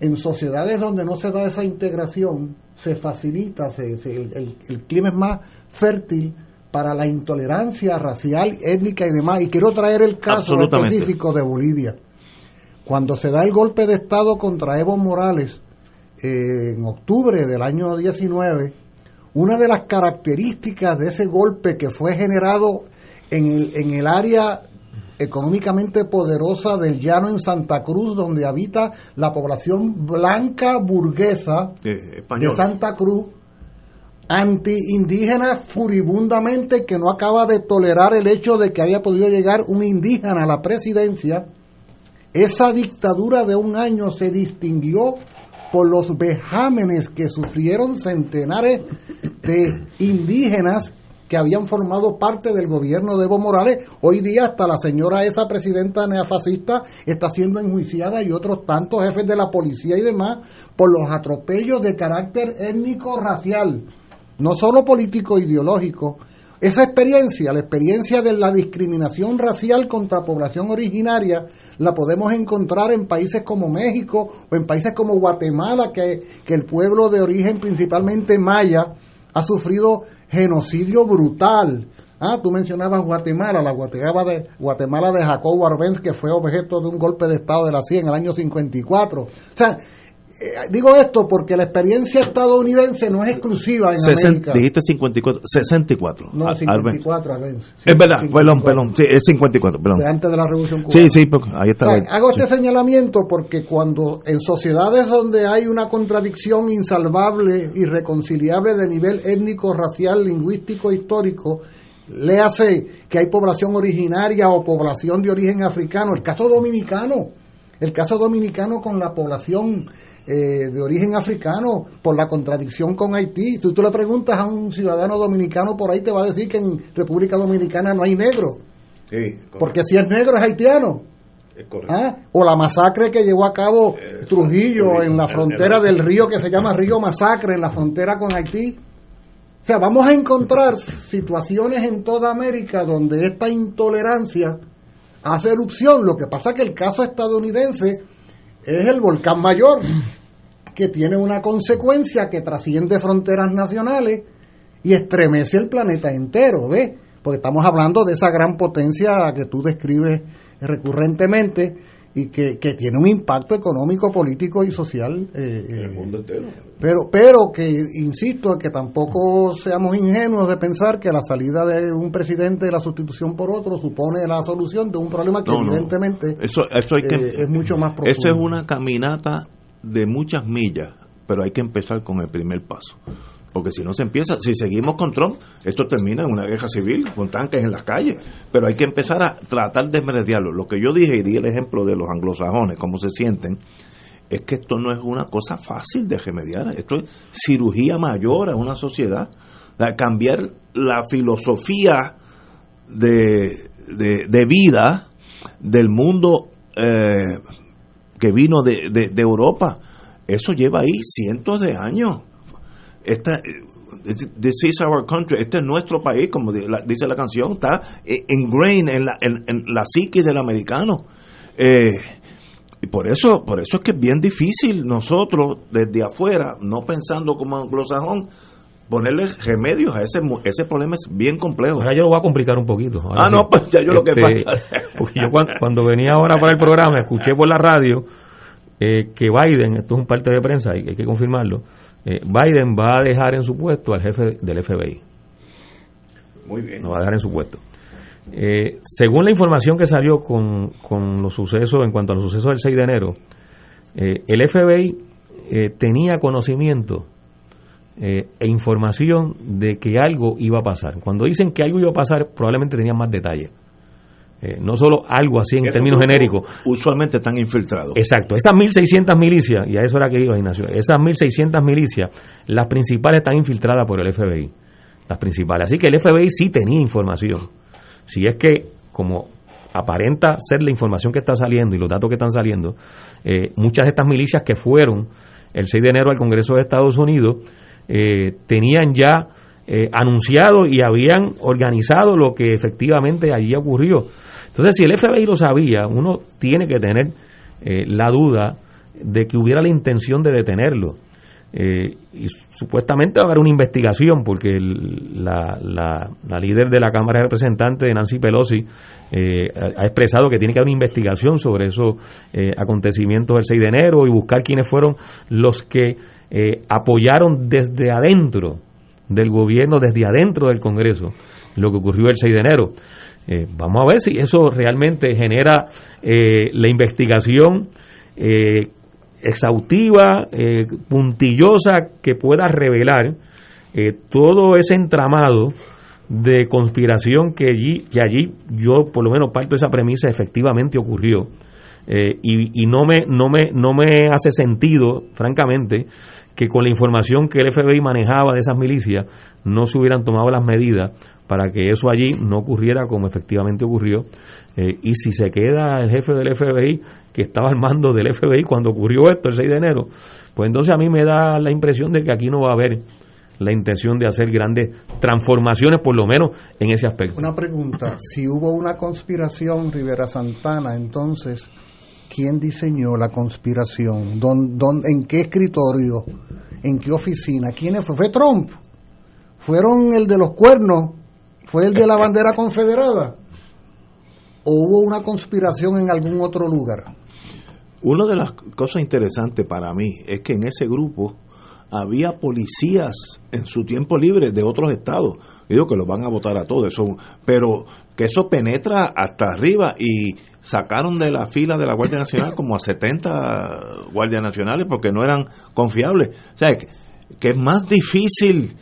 D: en sociedades donde no se da esa integración, se facilita, se, se- el, el- el clima es más fértil para la intolerancia racial, étnica y demás. Y quiero traer el caso específico de Bolivia. Cuando se da el golpe de Estado contra Evo Morales eh, en octubre del año 19, una de las características de ese golpe que fue generado en el, en el área económicamente poderosa del llano en Santa Cruz, donde habita la población blanca burguesa
A: Eh,
D: de Santa Cruz, anti-indígena furibundamente, que no acaba de tolerar el hecho de que haya podido llegar un indígena a la presidencia. Esa dictadura de un año se distinguió por los vejámenes que sufrieron centenares de indígenas que habían formado parte del gobierno de Evo Morales. Hoy día hasta la señora esa presidenta neofascista está siendo enjuiciada y otros tantos jefes de la policía y demás por los atropellos de carácter étnico-racial, no solo político ideológico. Esa experiencia, la experiencia de la discriminación racial contra población originaria, la podemos encontrar en países como México o en países como Guatemala, que, que el pueblo de origen principalmente maya ha sufrido genocidio brutal. Ah, tú mencionabas Guatemala, la Guatemala de, Guatemala de Jacobo Arbenz, que fue objeto de un golpe de Estado de la CIA en el año 54. O sea, eh, digo esto porque la experiencia estadounidense no es exclusiva en América.
A: Dijiste 54, 64.
D: No, 54, Arbenz.
A: Es verdad, perdón, perdón, sí, es 54, perdón.
D: De antes de la Revolución Cubana.
A: Sí, sí, ahí está.
D: hago este señalamiento porque cuando en sociedades donde hay una contradicción insalvable, irreconciliable de nivel étnico, racial, lingüístico, histórico, le hace que hay población originaria o población de origen africano, el caso dominicano, el caso dominicano con la población eh, de origen africano por la contradicción con Haití. Si tú le preguntas a un ciudadano dominicano por ahí, te va a decir que en República Dominicana no hay negro. porque si es negro es haitiano. ¿Ah? O la masacre que llevó a cabo eh, Trujillo en la frontera del río que se llama Río Masacre, en la frontera con Haití. O sea, vamos a encontrar situaciones en toda América donde esta intolerancia hace erupción. Lo que pasa es que el caso estadounidense es el volcán mayor, que tiene una consecuencia que trasciende fronteras nacionales y estremece el planeta entero, ¿ves? Porque estamos hablando de esa gran potencia que tú describes recurrentemente y que, tiene un impacto económico, político y social
A: eh, en el mundo entero.
D: Pero, pero que, insisto, que tampoco seamos ingenuos de pensar que la salida de un presidente de la sustitución por otro supone la solución de un problema que evidentemente
A: Eso, eso hay que,
D: eh, es mucho más profundo.
A: Eso es una caminata de muchas millas, pero hay que empezar con el primer paso porque si no se empieza, si seguimos con Trump, esto termina en una guerra civil, con tanques en las calles, pero hay que empezar a tratar de mediarlo. Lo que yo dije y di el ejemplo de los anglosajones, cómo se sienten, es que esto no es una cosa fácil de remediar, esto es cirugía mayor a una sociedad, cambiar la filosofía de, de, vida del mundo eh, que vino de, de Europa, eso lleva ahí cientos de años esta, this is our country, este es nuestro país, como dice la canción, está ingrained en la, en, la psique del americano. Eh, y por eso, por eso es que es bien difícil nosotros, desde afuera, no pensando como anglosajón, ponerle remedios a ese ese problema es bien complejo.
C: Ahora yo lo voy a complicar un poquito.
A: ah, no, pues ya yo lo que
C: este, falta. Porque yo cuando, venía ahora para el programa, escuché por la radio eh, que Biden, esto es un parte de prensa, y hay que confirmarlo, eh, Biden va a dejar en su puesto al jefe del FBI.
A: Muy bien.
C: Lo va a dejar en su puesto. Eh, según la información que salió con, los sucesos, en cuanto a los sucesos del 6 de enero, eh, el FBI tenía conocimiento e información de que algo iba a pasar. Cuando dicen que algo iba a pasar, probablemente tenían más detalles. Eh, no solo algo así en términos genéricos.
A: Usualmente están infiltrados.
C: Exacto, esas 1.600 milicias, y a eso era que iba Ignacio, esas 1.600 milicias, las principales están infiltradas por el FBI, las principales. Así que el FBI sí tenía información. Si es que, como aparenta ser la información que está saliendo y los datos que están saliendo, eh, muchas de estas milicias que fueron el 6 de enero al Congreso de Estados Unidos eh, tenían ya eh, anunciado y habían organizado lo que efectivamente allí ocurrió. Entonces, si el FBI lo sabía, uno tiene que tener eh, la duda de que hubiera la intención de detenerlo. Eh, y supuestamente va a haber una investigación porque la, la, líder de la Cámara de Representantes, Nancy Pelosi, ha expresado que tiene que haber una investigación sobre esos acontecimientos del 6 de enero y buscar quiénes fueron los que apoyaron desde adentro del gobierno desde adentro del Congreso, lo que ocurrió el 6 de enero. Eh, vamos a ver si eso realmente genera eh, la investigación eh, exhaustiva, puntillosa, que pueda revelar todo ese entramado de conspiración que allí, que allí yo por lo menos parto de esa premisa efectivamente ocurrió. y, y no me no me no me hace sentido francamente que con la información que el FBI manejaba de esas milicias no se hubieran tomado las medidas para que eso allí no ocurriera como efectivamente ocurrió. Eh, y si se queda el jefe del FBI, que estaba al mando del FBI cuando ocurrió esto el 6 de enero, pues entonces a mí me da la impresión de que aquí no va a haber la intención de hacer grandes transformaciones, por lo menos en ese aspecto.
D: Una pregunta, si hubo una conspiración Rivera Santana, entonces, ¿quién diseñó la conspiración? ¿Dón, en qué escritorio? ¿En qué oficina? ¿Quién fue? ¿Fue Trump? ¿Fueron el de los cuernos? ¿Fue el de la bandera confederada? ¿O hubo una conspiración en algún otro lugar?
A: Una de las cosas interesantes para mí es que en ese grupo había policías en su tiempo libre de otros estados. Digo que los van a votar a todos, pero que eso penetra hasta arriba y sacaron de la fila de la Guardia Nacional como a 70 guardias nacionales porque no eran confiables. O sea, que, que es más difícil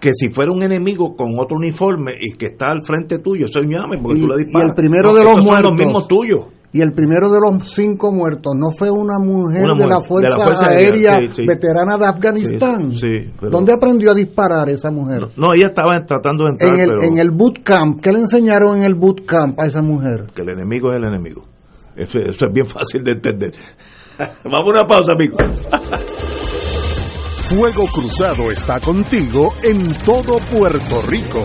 A: que si fuera un enemigo con otro uniforme y que está al frente tuyo, eso llame porque
D: Y-
A: tú le
D: y
A: disparas.
D: el primero
A: No,
D: de los
A: estos son
D: muertos
A: los mismos tuyos.
D: Y el primero de los cinco muertos no fue una mujer,
A: Una
D: de, la
A: mujer,
D: Fuerza
A: de la Fuerza
D: Aérea
A: Aérea, sí, sí.
D: veterana de Afganistán.
A: Sí, sí, pero-
D: ¿Dónde aprendió a disparar esa mujer?
A: No, ella estaba tratando de entrar,
D: en, el,
A: pero
D: en el bootcamp. ¿Qué le enseñaron en el bootcamp a esa mujer?
A: que el enemigo es el enemigo. Eso, eso es bien fácil de entender. Vamos a una pausa, amigos.
G: Fuego Cruzado está contigo en todo Puerto Rico.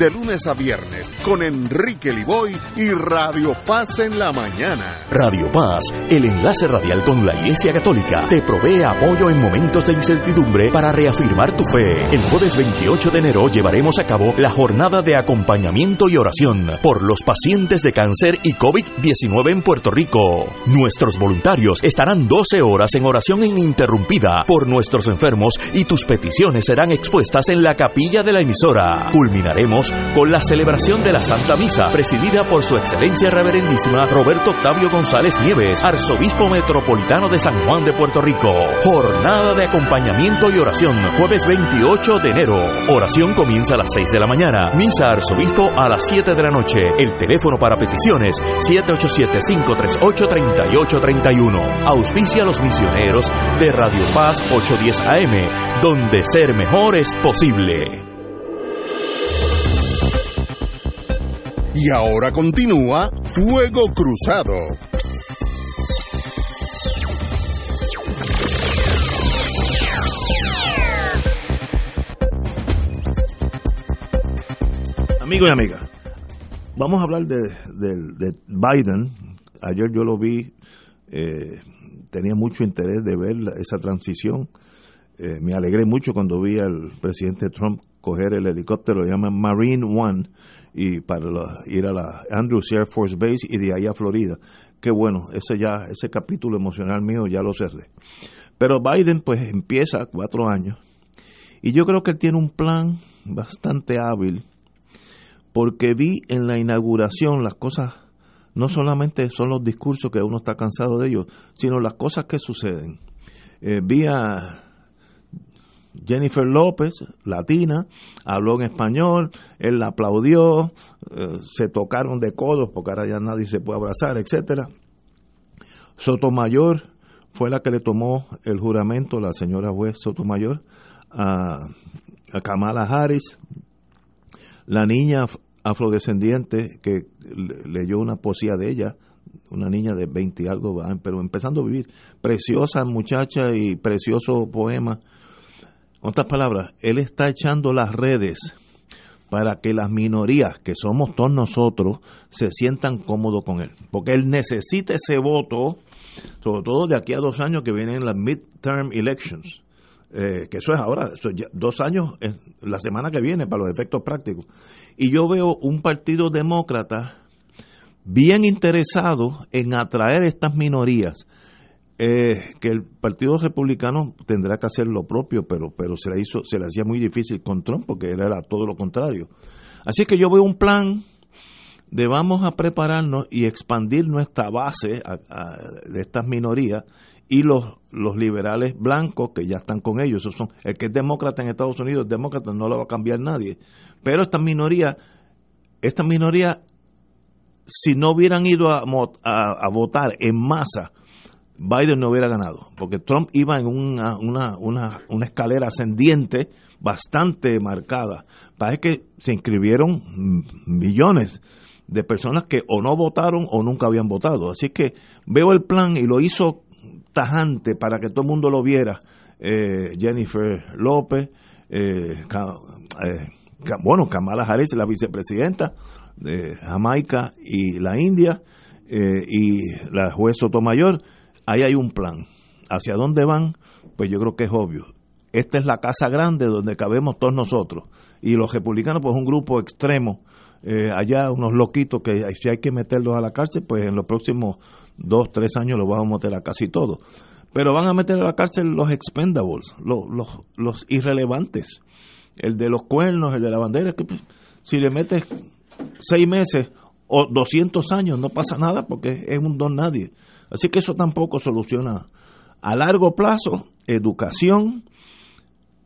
G: de lunes a viernes con Enrique Liboy y Radio Paz en la mañana.
F: Radio Paz, el enlace radial con la Iglesia Católica, te provee apoyo en momentos de incertidumbre para reafirmar tu fe. El jueves 28 de enero llevaremos a cabo la jornada de acompañamiento y oración por los pacientes de cáncer y COVID-19 en Puerto Rico. Nuestros voluntarios estarán 12 horas en oración ininterrumpida por nuestros enfermos y tus peticiones serán expuestas en la capilla de la emisora. Culminaremos con la celebración de la Santa Misa, presidida por su excelencia reverendísima Roberto Octavio González Nieves, arzobispo metropolitano de San Juan de Puerto Rico. Jornada de acompañamiento y oración, jueves 28 de enero. Oración comienza a las 6 de la mañana, misa arzobispo a las 7 de la noche. El teléfono para peticiones 787-538-3831. Auspicia a los misioneros de Radio Paz 810 AM, donde ser mejor es posible.
G: Y ahora continúa Fuego Cruzado.
A: Amigos y amigas, vamos a hablar de, de- de Biden. Ayer yo lo vi, eh, tenía mucho interés de ver esa transición. Eh, me alegré mucho cuando vi al presidente Trump coger el helicóptero, lo llaman Marine One, y para ir a la Andrews Air Force Base y de ahí a Florida. Qué bueno, ese ya, ese capítulo emocional mío ya lo cerré. Pero Biden pues empieza cuatro años y yo creo que él tiene un plan bastante hábil porque vi en la inauguración las cosas, no solamente son los discursos que uno está cansado de ellos, sino las cosas que suceden. Eh, vi a Jennifer López, latina, habló en español, él la aplaudió, eh, se tocaron de codos porque ahora ya nadie se puede abrazar, etcétera. Sotomayor fue la que le tomó el juramento, la señora juez Sotomayor, a, a Kamala Harris, la niña af- afrodescendiente que le- leyó una poesía de ella, una niña de 20 y algo, pero empezando a vivir, preciosa muchacha y precioso poema. Otras palabras, él está echando las redes para que las minorías, que somos todos nosotros, se sientan cómodos con él. Porque él necesita ese voto, sobre todo de aquí a dos años que vienen las midterm elections. Eh, que eso es ahora, ya dos años, la semana que viene, para los efectos prácticos. Y yo veo un partido demócrata bien interesado en atraer estas minorías. Eh, que el Partido Republicano tendrá que hacer lo propio, pero, pero se, le hizo, se le hacía muy difícil con Trump porque él era todo lo contrario. Así que yo veo un plan de vamos a prepararnos y expandir nuestra base de estas minorías y los, los liberales blancos que ya están con ellos. Esos son, el que es demócrata en Estados Unidos, demócrata no lo va a cambiar nadie. Pero estas minorías, estas minorías, si no hubieran ido a votar en masa, Biden no hubiera ganado, porque Trump iba en una, una, una, una escalera ascendiente bastante marcada. Parece que se inscribieron millones de personas que o no votaron o nunca habían votado. Así que veo el plan y lo hizo tajante para que todo el mundo lo viera. Eh, Jennifer López, eh, eh, bueno, Kamala Harris, la vicepresidenta de Jamaica y la India, y la juez Sotomayor, ahí hay un plan. ¿Hacia dónde van? Pues yo creo que es obvio. Esta es la casa grande donde cabemos todos nosotros. Y los republicanos, pues un grupo extremo, allá unos loquitos que si hay que meterlos a la cárcel, pues en los próximos dos, tres años los vamos a meter a casi todos pero van a meter a la cárcel los expendables, los, los, los irrelevantes, el de los cuernos, el de la bandera, que pues, si le metes seis meses o 200 años no pasa nada porque es un don nadie. Así que eso tampoco soluciona a largo plazo educación,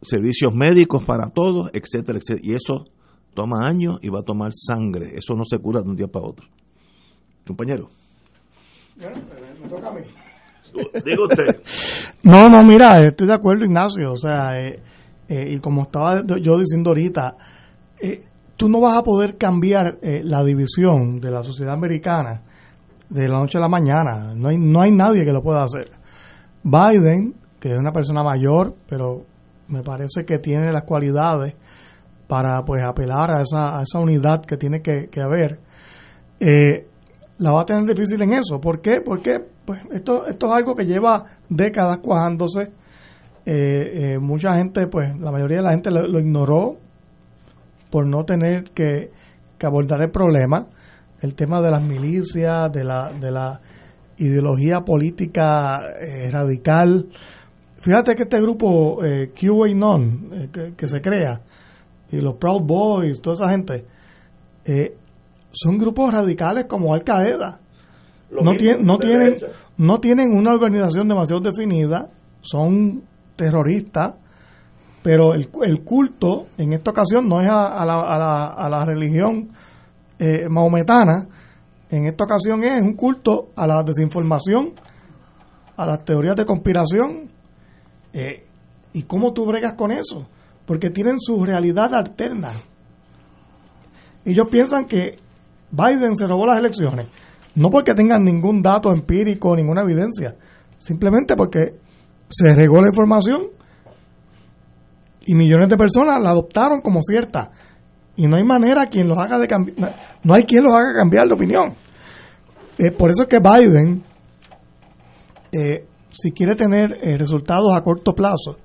A: servicios médicos para todos, etcétera, etcétera. Y eso toma años y va a tomar sangre. Eso no se cura de un día para otro. Compañero.
B: me toca a mí.
A: Digo usted.
B: No, no, mira, estoy de acuerdo, Ignacio. O sea, eh, eh, y como estaba yo diciendo ahorita, eh, tú no vas a poder cambiar la división de la sociedad americana de la noche a la mañana. No hay, no hay nadie que lo pueda hacer. Biden, que es una persona mayor, pero me parece que tiene las cualidades para pues apelar a esa, a esa unidad que tiene que, que haber, la va a tener difícil en eso. ¿Por qué? Porque pues esto, esto es algo que lleva décadas cuajándose. Eh, eh, mucha gente, pues la mayoría de la gente lo, ignoró por no tener que, abordar el problema. El tema de las milicias, de la, de la ideología política eh, radical. Fíjate que este grupo eh, QAnon que, que, se crea, y los Proud Boys, toda esa gente, son grupos radicales como Al Qaeda no, no, tienen, no tienen una organización demasiado definida, son terroristas, pero el, el culto en esta ocasión no es a, la, a la, a la religión eh, maometana, en esta ocasión es un culto a la desinformación, a las teorías de conspiración. Eh, ¿Y cómo tú bregas con eso? Porque tienen su realidad alterna. Ellos piensan que Biden se robó las elecciones. No porque tengan ningún dato empírico, ninguna evidencia, simplemente porque se regó la información y millones de personas la adoptaron como cierta y no hay manera quien los haga de cambiar, no hay quien los haga cambiar de opinión. Eh, por eso es que Biden, eh, si quiere tener eh, resultados a corto plazo,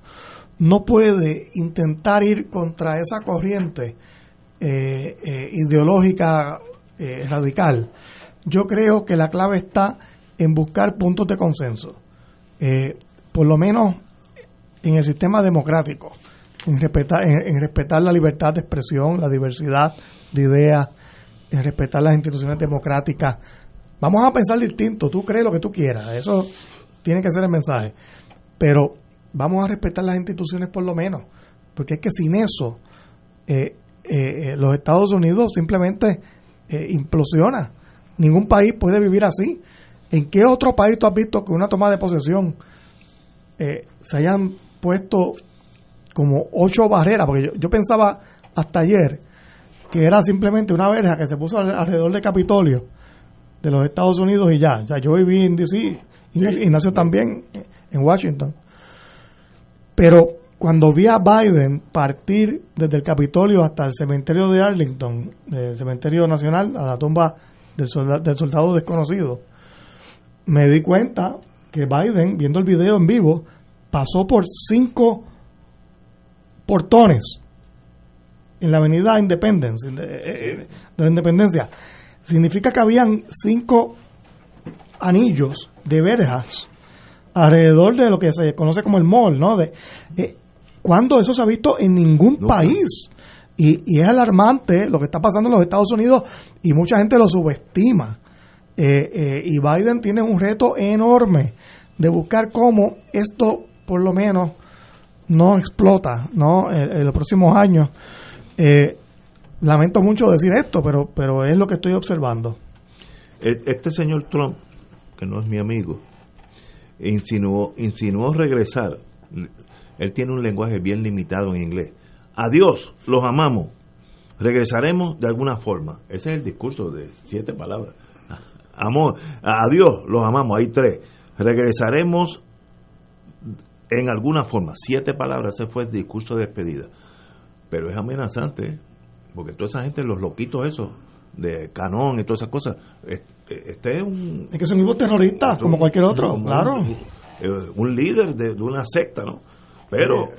B: no puede intentar ir contra esa corriente ideológica radical yo creo que la clave está en buscar puntos de consenso, eh, por lo menos en el sistema democrático, en respetar, en, respetar la libertad de expresión, la diversidad de ideas, en respetar las instituciones democráticas. Vamos a pensar distinto, tú crees lo que tú quieras, eso tiene que ser el mensaje, pero vamos a respetar las instituciones por lo menos, porque es que sin eso eh, eh, los Estados Unidos simplemente implosiona Ningún país puede vivir así. ¿En qué otro país tú has visto que una toma de posesión eh, se hayan puesto como ocho barreras? Porque yo, pensaba hasta ayer que era simplemente una verja que se puso alrededor del Capitolio de los Estados Unidos y ya. Ya yo viví en DC, y nació también en Washington. Pero cuando vi a Biden partir desde el Capitolio hasta el cementerio de Arlington, el cementerio nacional, a la tumba del soldado, desconocido, me di cuenta que Biden, viendo el video en vivo, pasó por cinco portones en la avenida Independence, de, eh, la Independencia. Significa que habían cinco anillos de verjas alrededor de lo que se conoce como el mall, ¿no? De, cuando eso se ha visto en ningún país. Y, es alarmante lo que está pasando en los Estados Unidos y mucha gente lo subestima. Eh, eh, y Biden tiene un reto enorme de buscar cómo esto, por lo menos, no explota ¿no? En, los próximos años. Eh, lamento mucho decir esto, pero, pero es lo que estoy observando.
A: E, este señor Trump, que no es mi amigo, insinuó, insinuó regresar. Él tiene un lenguaje bien limitado en inglés Adiós, los amamos. regresaremos de alguna forma. Ese es el discurso de siete palabras. Amor, a Dios los amamos, hay tres. Regresaremos en alguna forma, siete palabras, ese fue el discurso de despedida. Pero es amenazante, ¿eh? porque toda esa gente, los loquitos esos, de Canón y todas esas cosas, este es un...
B: Es que son mismos terroristas, como cualquier otro, claro.
A: Un, líder de, una secta, ¿no? Pero...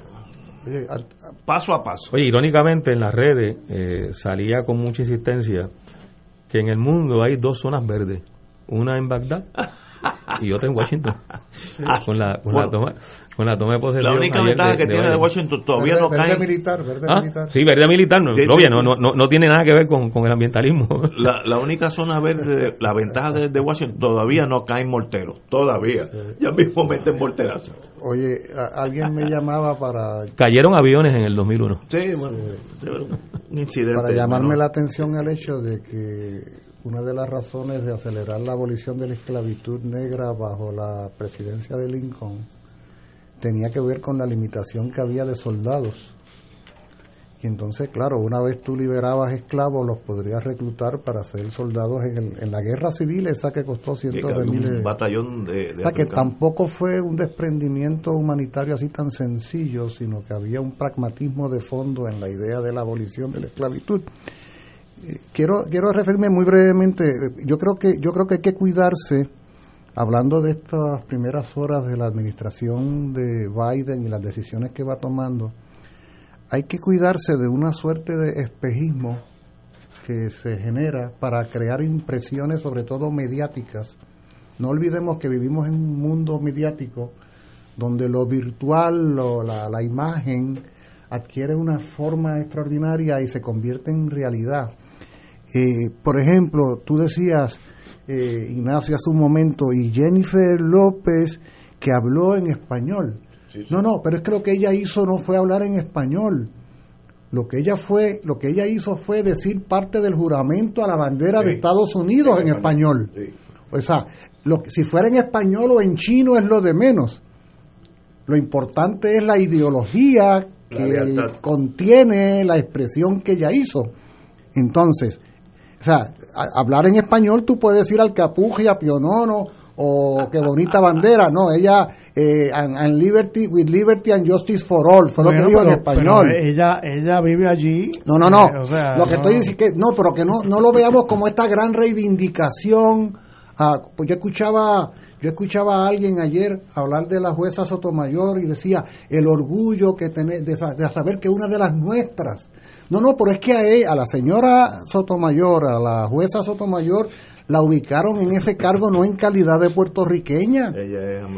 A: paso a paso.
C: Oye, irónicamente en las redes eh, salía con mucha insistencia que en el mundo hay dos zonas verdes, una en Bagdad y otra en Washington. con, la, con, la toma, con la toma de posesión.
A: La única ventaja que tiene de Washington todavía no cae.
D: Verde militar, verde
C: ¿Ah?
D: militar.
C: Sí, verde militar, no, no, no, no, tiene nada que ver con, con el ambientalismo.
A: La, la, única zona verde, la ventaja de, de, Washington, todavía no caen morteros, todavía. Ya mismo meten morterazos.
D: Oye, alguien me llamaba para.
C: Cayeron aviones en el 2001.
A: Sí, bueno, un incidente.
D: Para llamarme la atención al hecho de que una de las razones de acelerar la abolición de la esclavitud negra bajo la presidencia de Lincoln tenía que ver con la limitación que había de soldados. Y entonces, claro, una vez tú liberabas esclavos, los podrías reclutar para ser soldados en, en la guerra civil, esa que costó cientos de miles de...
A: batallón de...
D: o sea, que tampoco fue un desprendimiento humanitario así tan sencillo, sino que había un pragmatismo de fondo en la idea de la abolición de la esclavitud quiero quiero referirme muy brevemente yo creo que yo creo que hay que cuidarse hablando de estas primeras horas de la administración de Biden y las decisiones que va tomando hay que cuidarse de una suerte de espejismo que se genera para crear impresiones sobre todo mediáticas. No olvidemos que vivimos en un mundo mediático donde lo virtual la, la imagen adquiere una forma extraordinaria y se convierte en realidad eh, por ejemplo, tú decías, eh, Ignacio, hace un momento, y Jennifer López, que habló en español. No, no, pero es que lo que ella hizo no fue hablar en español. Lo que ella fue, lo que ella hizo fue decir parte del juramento a la bandera de Estados Unidos en español. O sea, lo, si fuera en español o en chino es lo de menos. Lo importante es la ideología que contiene la expresión que ella hizo. Entonces, o sea, hablar en español tú puedes decir al capuji, a pionono, o qué bonita bandera, no, ella, eh, and, liberty, with liberty and justice for all, fue lo que dijo en español.
B: ella, ella vive allí.
D: No, no, no, eh, lo que estoy diciendo que, no, pero que no, no lo veamos como esta gran reivindicación. Ah, pues yo escuchaba, yo escuchaba a alguien ayer hablar de la jueza Sotomayor y decía el orgullo que tener, de, de saber que una de las nuestras no, no, pero es que a, ella, a la señora Sotomayor, a la jueza Sotomayor, la ubicaron en ese cargo no en calidad de puertorriqueña.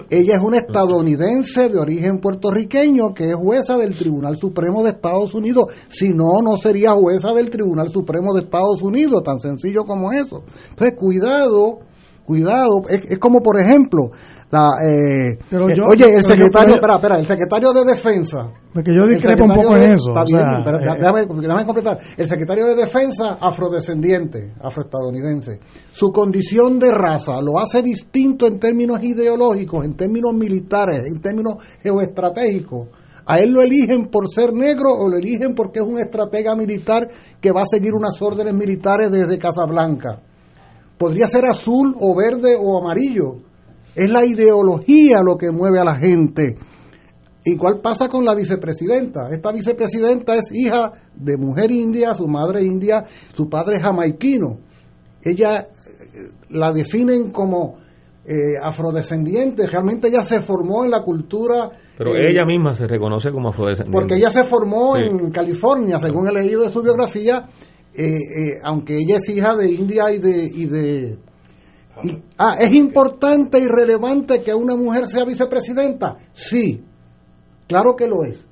D: Ella es, una estadounidense de origen puertorriqueño que es jueza del Tribunal Supremo de Estados Unidos. Si no, no sería jueza del Tribunal Supremo de Estados Unidos, tan sencillo como eso. Entonces, cuidado, cuidado. es como, por ejemplo, eh, eh, oye, el secretario, espera, espera, el secretario de Defensa.
B: Porque yo discrepo un poco en eso.
D: Está bien, eh, déjame, completar. El secretario de Defensa, afrodescendiente, afroestadounidense. Su condición de raza lo hace distinto en términos ideológicos, en términos militares, en términos geoestratégicos. A él lo eligen por ser negro o lo eligen porque es un estratega militar que va a seguir unas órdenes militares desde Casablanca. Podría ser azul o verde o amarillo es la ideología lo que mueve a la gente. Igual pasa con la vicepresidenta. Esta vicepresidenta es hija de mujer india, su madre india, su padre jamaiquino. Ella eh, la definen como eh, afrodescendiente. Realmente ella se formó en la cultura.
C: Pero ella misma se reconoce como afrodescendiente.
D: Porque ella se formó en California, según he leído de su biografía, eh, aunque ella es hija de India y de, y de ah, ¿es importante y relevante que una mujer sea vicepresidenta? Sí, claro que lo es.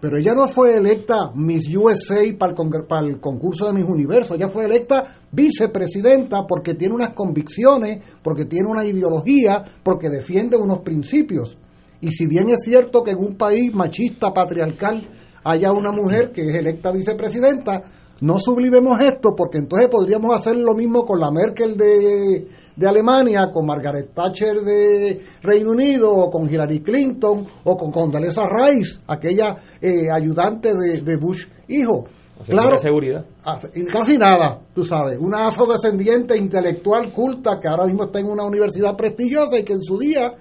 D: Pero ella no fue electa Miss USA para el, para el concurso de Miss Universo, ella fue electa vicepresidenta porque tiene unas convicciones, porque tiene una ideología, porque defiende unos principios. Y si bien es cierto que en un país machista, patriarcal, haya una mujer que es electa vicepresidenta, no sublimemos esto porque entonces podríamos hacer lo mismo con la Merkel de, de Alemania, con Margaret Thatcher de Reino Unido, o con Hillary Clinton, o con Condoleezza Rice, aquella eh, ayudante de, Bush hijo. Claro.
C: seguridad.
D: Casi nada, tú sabes. Una afrodescendiente intelectual culta que ahora mismo está en una universidad prestigiosa y que en su día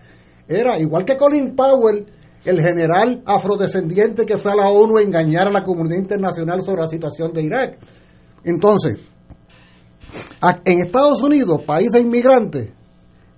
D: era, igual que Colin Powell, el general afrodescendiente que fue a la ONU a engañar a la comunidad internacional sobre la situación de Irak. Entonces, en Estados Unidos, país de inmigrantes,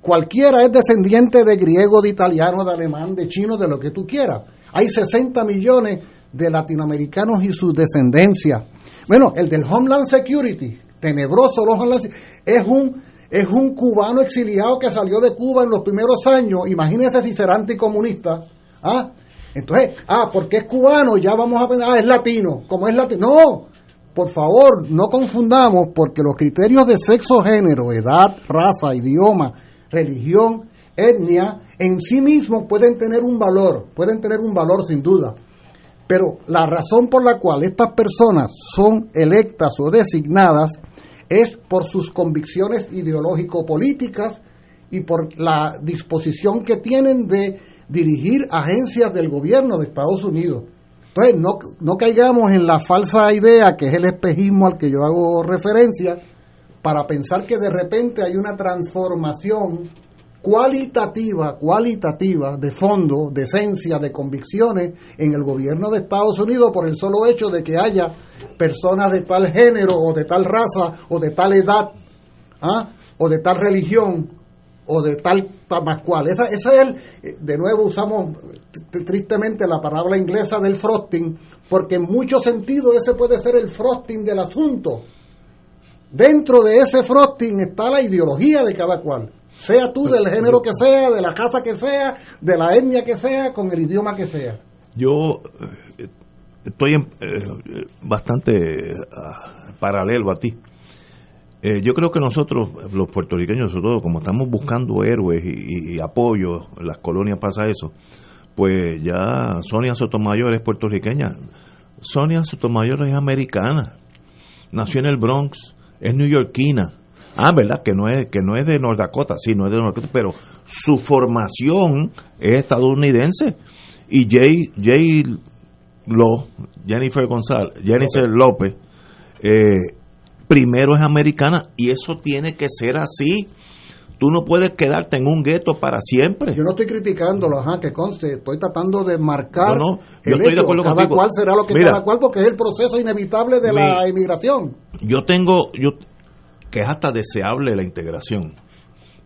D: cualquiera es descendiente de griego, de italiano, de alemán, de chino, de lo que tú quieras. Hay 60 millones de latinoamericanos y su descendencia. Bueno, el del Homeland Security, tenebroso los Homeland es un es un cubano exiliado que salió de Cuba en los primeros años. Imagínense si será anticomunista. ¿Ah? Entonces, ah, porque es cubano, ya vamos a pensar, ah, es latino. Como es latino. No, por favor, no confundamos, porque los criterios de sexo, género, edad, raza, idioma, religión, etnia, en sí mismos pueden tener un valor, pueden tener un valor sin duda. Pero la razón por la cual estas personas son electas o designadas es por sus convicciones ideológico-políticas y por la disposición que tienen de dirigir agencias del gobierno de Estados Unidos. Entonces, no, no caigamos en la falsa idea, que es el espejismo al que yo hago referencia, para pensar que de repente hay una transformación cualitativa, cualitativa, de fondo, de esencia, de convicciones en el gobierno de Estados Unidos por el solo hecho de que haya personas de tal género o de tal raza o de tal edad ¿ah? o de tal religión o de tal más cual. Esa, esa es el, eh, de nuevo usamos tristemente la palabra inglesa del frosting, porque en muchos sentidos ese puede ser el frosting del asunto. Dentro de ese frosting está la ideología de cada cual. Sea tú del género que sea, de la casa que sea, de la etnia que sea, con el idioma que sea.
A: Yo eh, estoy en- eh, bastante ah, paralelo a ti. Eh, yo creo que nosotros, los puertorriqueños, sobre todo, como estamos buscando héroes y, y apoyo, las colonias pasa eso, pues ya Sonia Sotomayor es puertorriqueña. Sonia Sotomayor es americana. Nació en el Bronx, es neoyorquina. Ah, ¿verdad? Que no es que no es de North Dakota, sí, no es de North Dakota, pero su formación es estadounidense. Y Jay, Jay Lo, Jennifer González, Jennifer López, eh, primero es americana y eso tiene que ser así. Tú no puedes quedarte en un gueto para siempre.
D: Yo no estoy criticándolo, ajá, que conste, estoy tratando de marcar
A: No, no, yo
D: el
A: estoy de
D: hecho,
A: acuerdo
D: cada
A: contigo.
D: cual será lo que
A: Mira.
D: cada cual, porque es el proceso inevitable de la
A: Mi-
D: inmigración.
A: Yo tengo, yo que es hasta deseable la integración,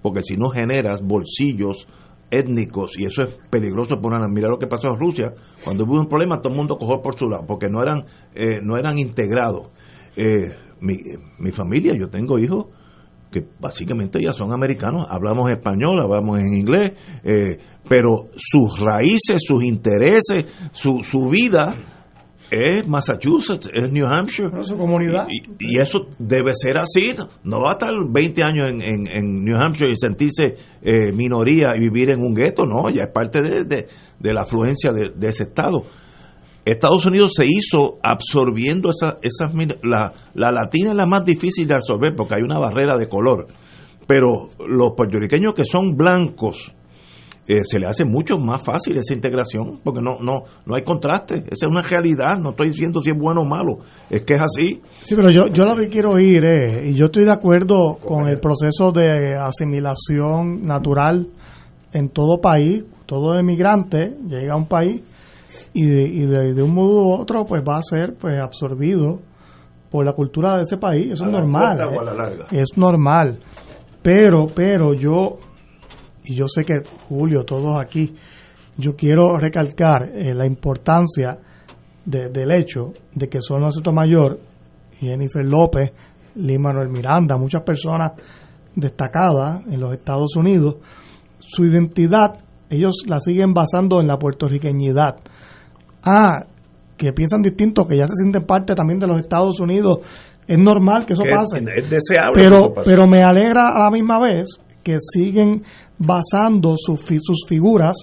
A: porque si no generas bolsillos étnicos y eso es peligroso por una mira lo que pasó en Rusia cuando hubo un problema todo el mundo cogió por su lado porque no eran eh, no eran integrados Eh, mi, mi familia yo tengo hijos que básicamente ya son americanos, hablamos español, hablamos en inglés, eh, pero sus raíces, sus intereses, su, su vida es Massachusetts, es New Hampshire.
B: su comunidad.
A: Y, y eso debe ser así. No va a estar 20 años en, en- en New Hampshire y sentirse eh, minoría y vivir en un gueto. No, ya es parte de, de- de la afluencia de, de ese estado. Estados Unidos se hizo absorbiendo esa- esas... min- La, la latina es la más difícil de absorber porque hay una barrera de color. Pero los puertorriqueños que son blancos, eh, se le hace mucho más fácil esa integración porque no no no hay contraste. Esa es una realidad. No estoy diciendo si es bueno o malo. Es que es así.
B: Sí, pero yo, yo lo que quiero ir es, y yo estoy de acuerdo con el proceso de asimilación natural en todo país, todo emigrante llega a un país y de, y de, de un modo u otro pues va a ser pues absorbido por la cultura de ese país, eso
A: A
B: es
A: la
B: normal,
A: corta o a la larga.
B: es normal, pero, pero yo, y yo sé que Julio, todos aquí, yo quiero recalcar eh, la importancia de- del hecho de que Sonia Sotomayor, Jennifer López, Lee Manuel Miranda, muchas personas destacadas en los Estados Unidos, su identidad, ellos la siguen basando en la puertorriqueñidad. Ah, que piensan distinto, que ya se sienten parte también de los Estados Unidos, es normal que eso pase.
A: es deseable que
B: pero,
A: eso pase.
B: pero me alegra a la misma vez que siguen basando sus sus figuras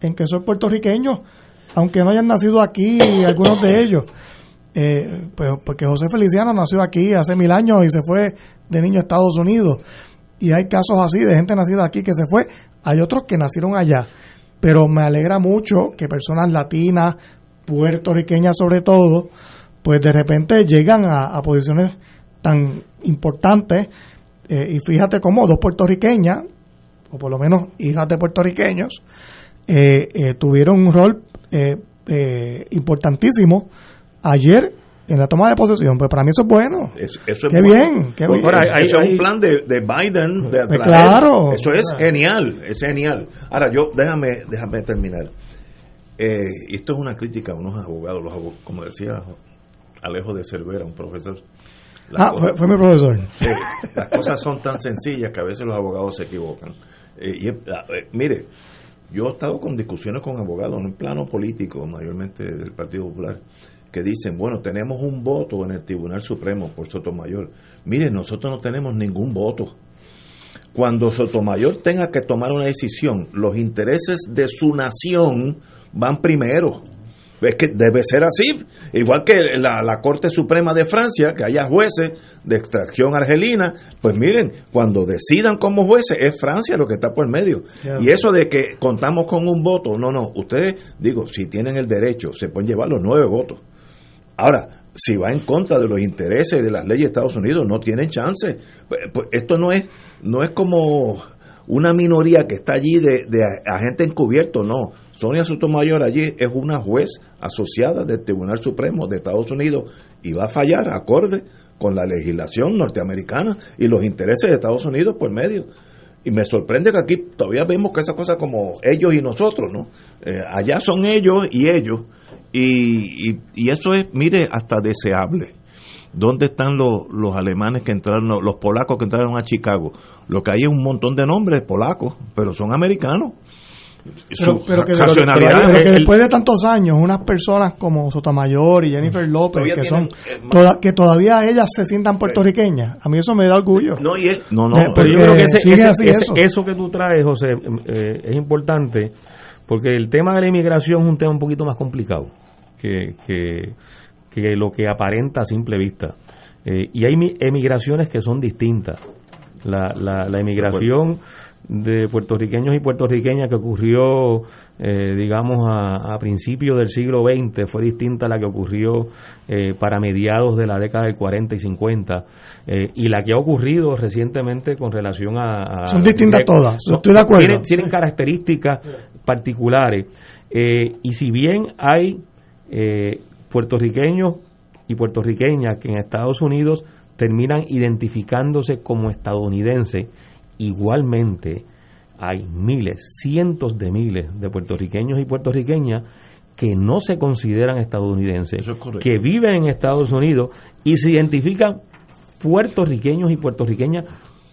B: en que son puertorriqueños, aunque no hayan nacido aquí algunos de ellos. Eh, pues porque José Feliciano nació aquí hace mil años y se fue de niño a Estados Unidos. Y hay casos así de gente nacida aquí que se fue. Hay otros que nacieron allá. Pero me alegra mucho que personas latinas, puertorriqueñas sobre todo, pues de repente llegan a, a posiciones tan importantes. eh, y fíjate cómo dos puertorriqueñas, o por lo menos hijas de puertorriqueños, eh, eh, tuvieron un rol eh, eh, importantísimo ayer en la toma de posesión. Pues para mí eso es bueno.
A: Eso, eso es
B: Qué
A: bueno.
B: bien, qué
A: Pues,
B: bien.
A: eso
B: Ahora, hay-
A: es un
B: hay-
A: plan de, de Biden de atraer.
B: claro.
A: Eso es genial, es genial. Ahora, yo, déjame, déjame terminar. Eh, y esto es una crítica a unos abogados, los abo- como decía Alejo de Cervera, un profesor. Las
B: Ah,
A: cosas-
B: fue, fue mi profesor.
A: Las cosas son tan sencillas que a veces los abogados se equivocan. Eh, y, eh, mire, yo he estado con discusiones con abogados en un plano político, mayormente del Partido Popular, que dicen, bueno, tenemos un voto en el Tribunal Supremo por Sotomayor. Mire, nosotros no tenemos ningún voto. Cuando Sotomayor tenga que tomar una decisión, los intereses de su nación van primero. Es que debe ser así. Igual que la, la Corte Suprema de Francia, que haya jueces de extracción argelina, pues miren, cuando decidan como jueces, es Francia lo que está por medio. Y eso de que contamos con un voto, no, no, ustedes, digo, si tienen el derecho, se pueden llevar los nueve votos. Ahora, si va en contra de los intereses de las leyes de Estados Unidos, no tienen chance. Pues, pues, esto no es, no es como una minoría que está allí de, de agente encubierto, no. Sonia Sotomayor allí es una juez asociada del Tribunal Supremo de Estados Unidos y va a fallar acorde con la legislación norteamericana y los intereses de Estados Unidos por medio. Y me sorprende que aquí todavía vemos que esa cosa como ellos y nosotros, ¿no? Eh, allá son ellos y ellos. Y, y, y eso es, mire, hasta deseable. ¿Dónde están los, los alemanes que entraron, los polacos que entraron a Chicago? Lo que hay es un montón de nombres polacos, pero son americanos.
B: Pero,
A: Su
B: pero que,
A: racionalidad
B: pero que
A: es el-
B: después de tantos años, unas personas como Sotomayor y Jennifer López,
A: Todavía
B: que, son,
A: eh,
B: toda- que todavía ellas se sientan puertorriqueñas, a mí eso me da orgullo.
A: No, y es- no, no,
B: Eh,
C: Pero yo
B: porque
C: creo que ese-
B: sigue
C: ese-
B: así
C: ese-
B: eso.
C: eso que tú traes, José, eh, es importante porque el tema de la inmigración es un tema un poquito más complicado que, que, que lo que aparenta a simple vista. Eh, y hay mi- emigraciones que son distintas. La, la, la emigración de puertorriqueños y puertorriqueñas que ocurrió, eh, digamos, a, a principios del siglo XX fue distinta a la que ocurrió eh, para mediados de la década del 40 y 50 eh, y la que ha ocurrido recientemente con relación a... a-
B: Son distintas todas,
C: son-
B: estoy de acuerdo.
C: Tienen, tienen características particulares y si bien hay eh, puertorriqueños y puertorriqueñas que en Estados Unidos terminan identificándose como estadounidenses, igualmente hay miles, cientos de miles de puertorriqueños y puertorriqueñas que no se consideran estadounidenses,
A: correcto.
C: que viven en Estados Unidos y se identifican puertorriqueños y puertorriqueñas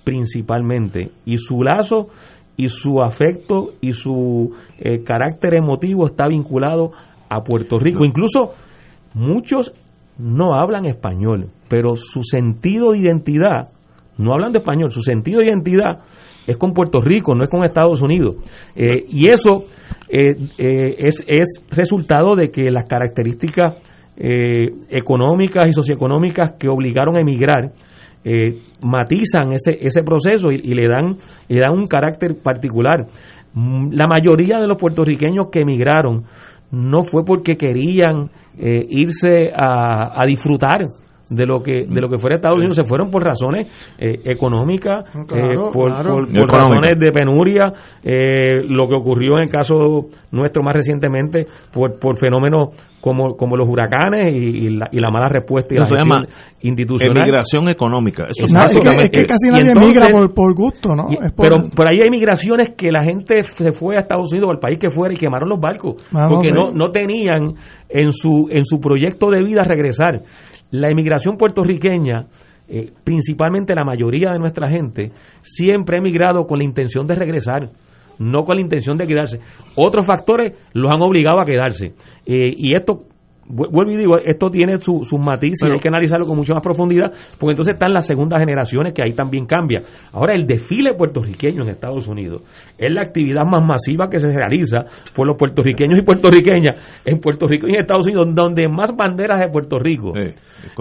C: principalmente, y su lazo y su afecto y su eh, carácter emotivo está vinculado a Puerto Rico. Incluso muchos no hablan español, pero su sentido de identidad, no hablan de español, su sentido de identidad es con Puerto Rico, no es con Estados Unidos. Eh, y eso eh, eh, es, es resultado de que las características económicas y socioeconómicas que obligaron a emigrar matizan ese, ese proceso y, le dan le dan un carácter particular. Mm, La mayoría de los puertorriqueños que emigraron no fue porque querían irse a, a disfrutar de lo que de lo que fuera Estados Unidos se fueron por razones eh, económicas
B: Claro,
C: eh, por,
B: claro.
C: por- por
A: Económica.
C: razones de penuria eh, lo que ocurrió en el caso nuestro más recientemente por, por fenómenos como, como los huracanes y, y la, y la mala respuesta y la
A: Eso se
C: gestión
A: llama
C: institucional
A: emigración económica. Eso
B: No, es, que,
A: básicamente-
B: es que casi nadie
C: entonces-
B: emigra por, por gusto, ¿no?
C: y-
B: Es por-
C: pero, pero ahí hay migraciones que la gente se fue a Estados Unidos o al país que fuera y quemaron los barcos
B: Ah, no
C: porque
B: sé.
C: no, no tenían en su, en su proyecto de vida regresar. La inmigración puertorriqueña, eh, principalmente la mayoría de nuestra gente, siempre ha emigrado con la intención de regresar, no con la intención de quedarse. Otros factores los han obligado a quedarse. Eh, y esto vuelvo y digo, esto tiene su- sus matices y hay que analizarlo con mucha más profundidad, porque entonces están las segundas generaciones que ahí también cambia. Ahora, el desfile puertorriqueño en Estados Unidos es la actividad más masiva que se realiza por los puertorriqueños y puertorriqueñas en Puerto Rico y en Estados Unidos, donde más banderas de Puerto Rico,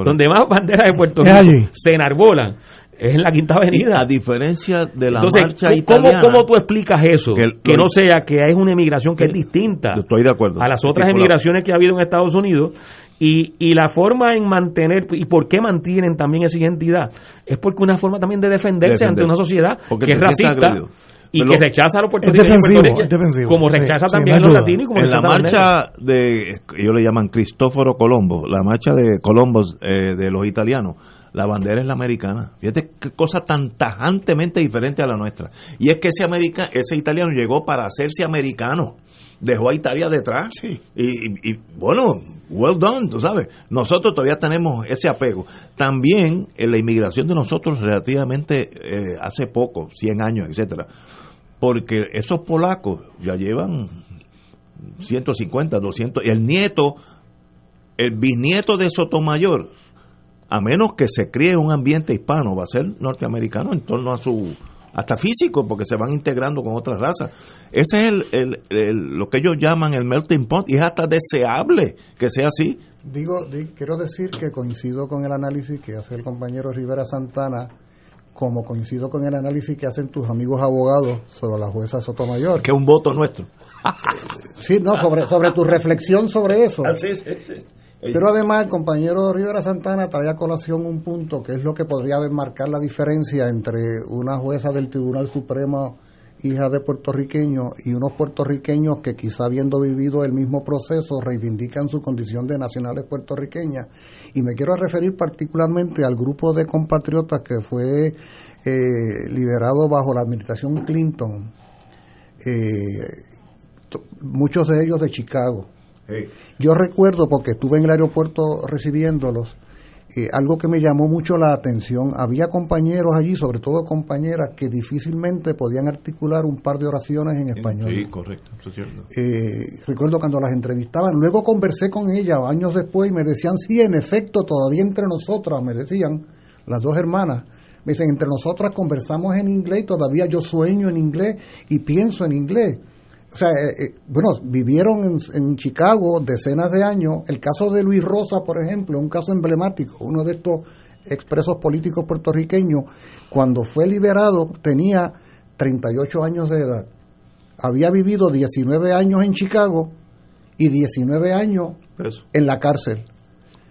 C: donde más banderas de Puerto Rico se enarbolan es en la Quinta Avenida.
A: a diferencia de la
C: Entonces,
A: marcha
C: ¿cómo,
A: italiana.
C: ¿cómo tú explicas eso?
A: Que el-
C: Que, no sea que es una emigración que es distinta
A: Estoy de acuerdo.
C: a las otras emigraciones que ha habido en Estados Unidos y, y la forma en mantener y por qué mantienen también esa identidad es porque una forma también de defenderse, ante una sociedad
A: Porque
C: que es racista y
A: Pero-
C: que rechaza a los puertorriqueños como rechaza
B: sí,
C: también a los latinos y como
A: en la marcha de ellos le llaman Cristóforo Colombo la marcha de Colombo eh, de los italianos la bandera es la americana. Fíjate qué cosa tan tajantemente diferente a la nuestra. Y es que ese america, ese italiano llegó para hacerse americano. Dejó a Italia detrás. Y, y- y, bueno well done tú sabes. Nosotros todavía tenemos ese apego. También en la inmigración de nosotros relativamente eh, hace poco 100 años etcétera porque esos polacos ya llevan 150, 200, el nieto, el bisnieto de Sotomayor, a menos que se críe un ambiente hispano, va a ser norteamericano en torno a su, hasta físico, porque se van integrando con otras razas. Ese es el, el- el- lo que ellos llaman el melting pot, y es hasta deseable que sea así.
D: Digo, di- quiero decir que coincido con el análisis que hace el compañero Rivera Santana, como coincido con el análisis que hacen tus amigos abogados sobre la jueza Sotomayor.
A: Que es un voto nuestro.
D: Sí, no, sobre, sobre tu reflexión sobre eso.
A: Ah, sí, sí, sí.
D: Pero además el compañero Rivera Santana trae a colación un punto que es lo que podría marcar la diferencia entre una jueza del Tribunal Supremo hija de puertorriqueños y unos puertorriqueños que quizá habiendo vivido el mismo proceso reivindican su condición de nacionales puertorriqueñas. Y me quiero referir particularmente al grupo de compatriotas que fue eh, liberado bajo la administración Clinton, eh, muchos de ellos de Chicago. Yo recuerdo, porque estuve en el aeropuerto recibiéndolos, eh, algo que me llamó mucho la atención. Había compañeros allí, sobre todo compañeras, que difícilmente podían articular un par de oraciones en español.
A: Sí, correcto, eso es cierto.
D: Eh, recuerdo cuando las entrevistaban. Luego conversé con ella años después y me decían, sí, en efecto, todavía entre nosotras, me decían, las dos hermanas. Me dicen, entre nosotras conversamos en inglés y todavía yo sueño en inglés y pienso en inglés. O sea, eh, eh, bueno, vivieron en, en Chicago decenas de años. El caso de Luis Rosa, por ejemplo, un caso emblemático, uno de estos expresos políticos puertorriqueños, cuando fue liberado tenía 38 años de edad. Había vivido 19 años en Chicago y 19 años en la cárcel.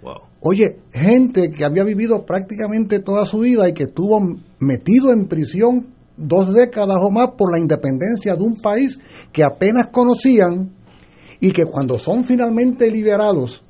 A: Wow.
D: Oye, gente que había vivido prácticamente toda su vida y que estuvo metido en prisión dos décadas o más por la independencia de un país que apenas conocían y que cuando son finalmente liberados,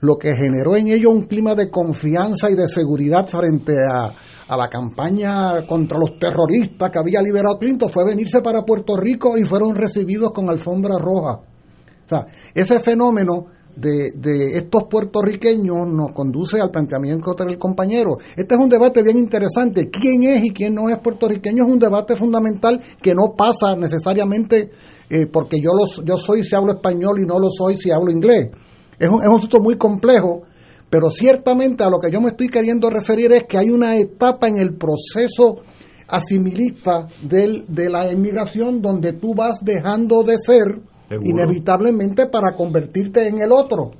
D: lo que generó en ellos un clima de confianza y de seguridad frente a, a la campaña contra los terroristas que había liberado Clinton fue venirse para Puerto Rico y fueron recibidos con alfombra roja. O sea, ese fenómeno de, estos puertorriqueños nos conduce al planteamiento del compañero. Este es un debate bien interesante. ¿Quién es y quién no es puertorriqueño? Es un debate fundamental que no pasa necesariamente eh, porque yo, los, yo soy si hablo español y no lo soy si hablo inglés. Es un, es un asunto muy complejo, pero ciertamente a lo que yo me estoy queriendo referir es que hay una etapa en el proceso asimilista del, de la inmigración donde tú vas dejando de ser
A: Seguro.
D: inevitablemente para convertirte en el otro.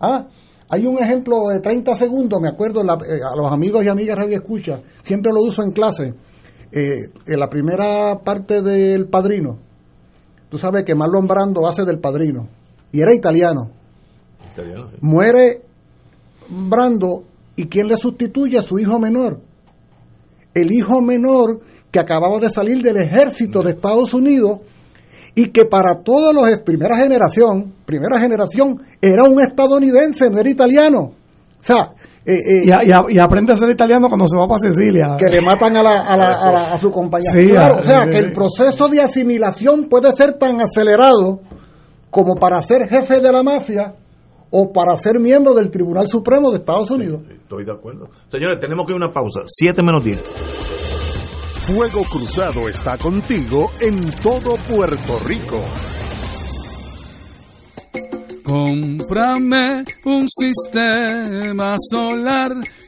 D: Ah, hay un ejemplo de 30 segundos, me acuerdo la- eh, a los amigos y amigas Radio Escucha, siempre lo uso en clase. Eh, en la primera parte del Padrino, tú sabes que Marlon Brando hace del Padrino y era italiano.
A: Italiano.
D: Muere Brando y ¿quién le sustituye? A su hijo menor. El hijo menor que acababa de salir del ejército de Estados Unidos y que para todos los primera generación, primera generación era un estadounidense, no era italiano. O sea, eh, eh,
B: Y, a- y a- y aprende a ser italiano cuando se va para Sicilia.
D: que le matan a, la, a, la- a la- a su compañero.
B: Sí,
D: Claro, o sea, que el proceso de asimilación puede ser tan acelerado como para ser jefe de la mafia o para ser miembro del Tribunal Supremo de Estados Unidos.
A: Estoy de acuerdo. Señores, tenemos que ir a una pausa. 7 menos 10.
G: Fuego Cruzado está contigo en todo Puerto Rico.
K: Cómprame un sistema solar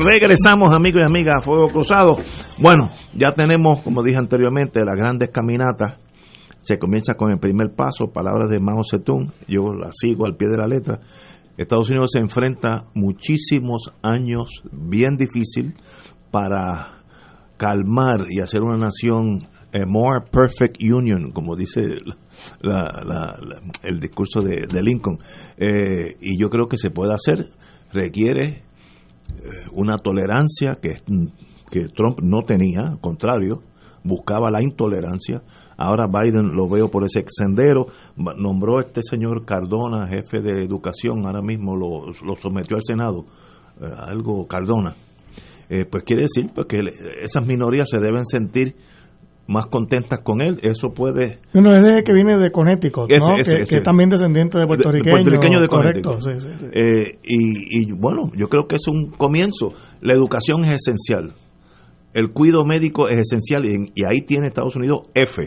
A: Regresamos, amigos y amigas, a Fuego Cruzado. Bueno, ya tenemos, como dije anteriormente, las grandes caminatas. Se comienza con el primer paso, palabras de Mao Zedong. Yo la sigo al pie de la letra. Estados Unidos se enfrenta muchísimos años bien difícil para calmar y hacer una nación a more perfect union, como dice el discurso de, Lincoln. Eh, y yo creo que se puede hacer. Requiere eh, una tolerancia que, que Trump no tenía, al contrario, buscaba la intolerancia. Ahora Biden lo veo por ese sendero. Nombró a este señor Cardona, jefe de educación, ahora mismo lo, lo sometió al Senado, eh, algo Cardona. Eh, pues quiere decir pues, que esas minorías se deben sentir más contentas con él. Eso puede
B: Uno es de que viene de Connecticut, ¿no?
A: Ese, ese,
B: que,
A: ese.
B: que es también descendiente de puertorriqueño.
A: puertorriqueño de
B: correcto,
A: Connecticut.
B: sí, sí, sí.
A: Eh, y, y, bueno, yo creo que es un comienzo. La educación es esencial. El cuidado médico es esencial y, en- y ahí tiene Estados Unidos F,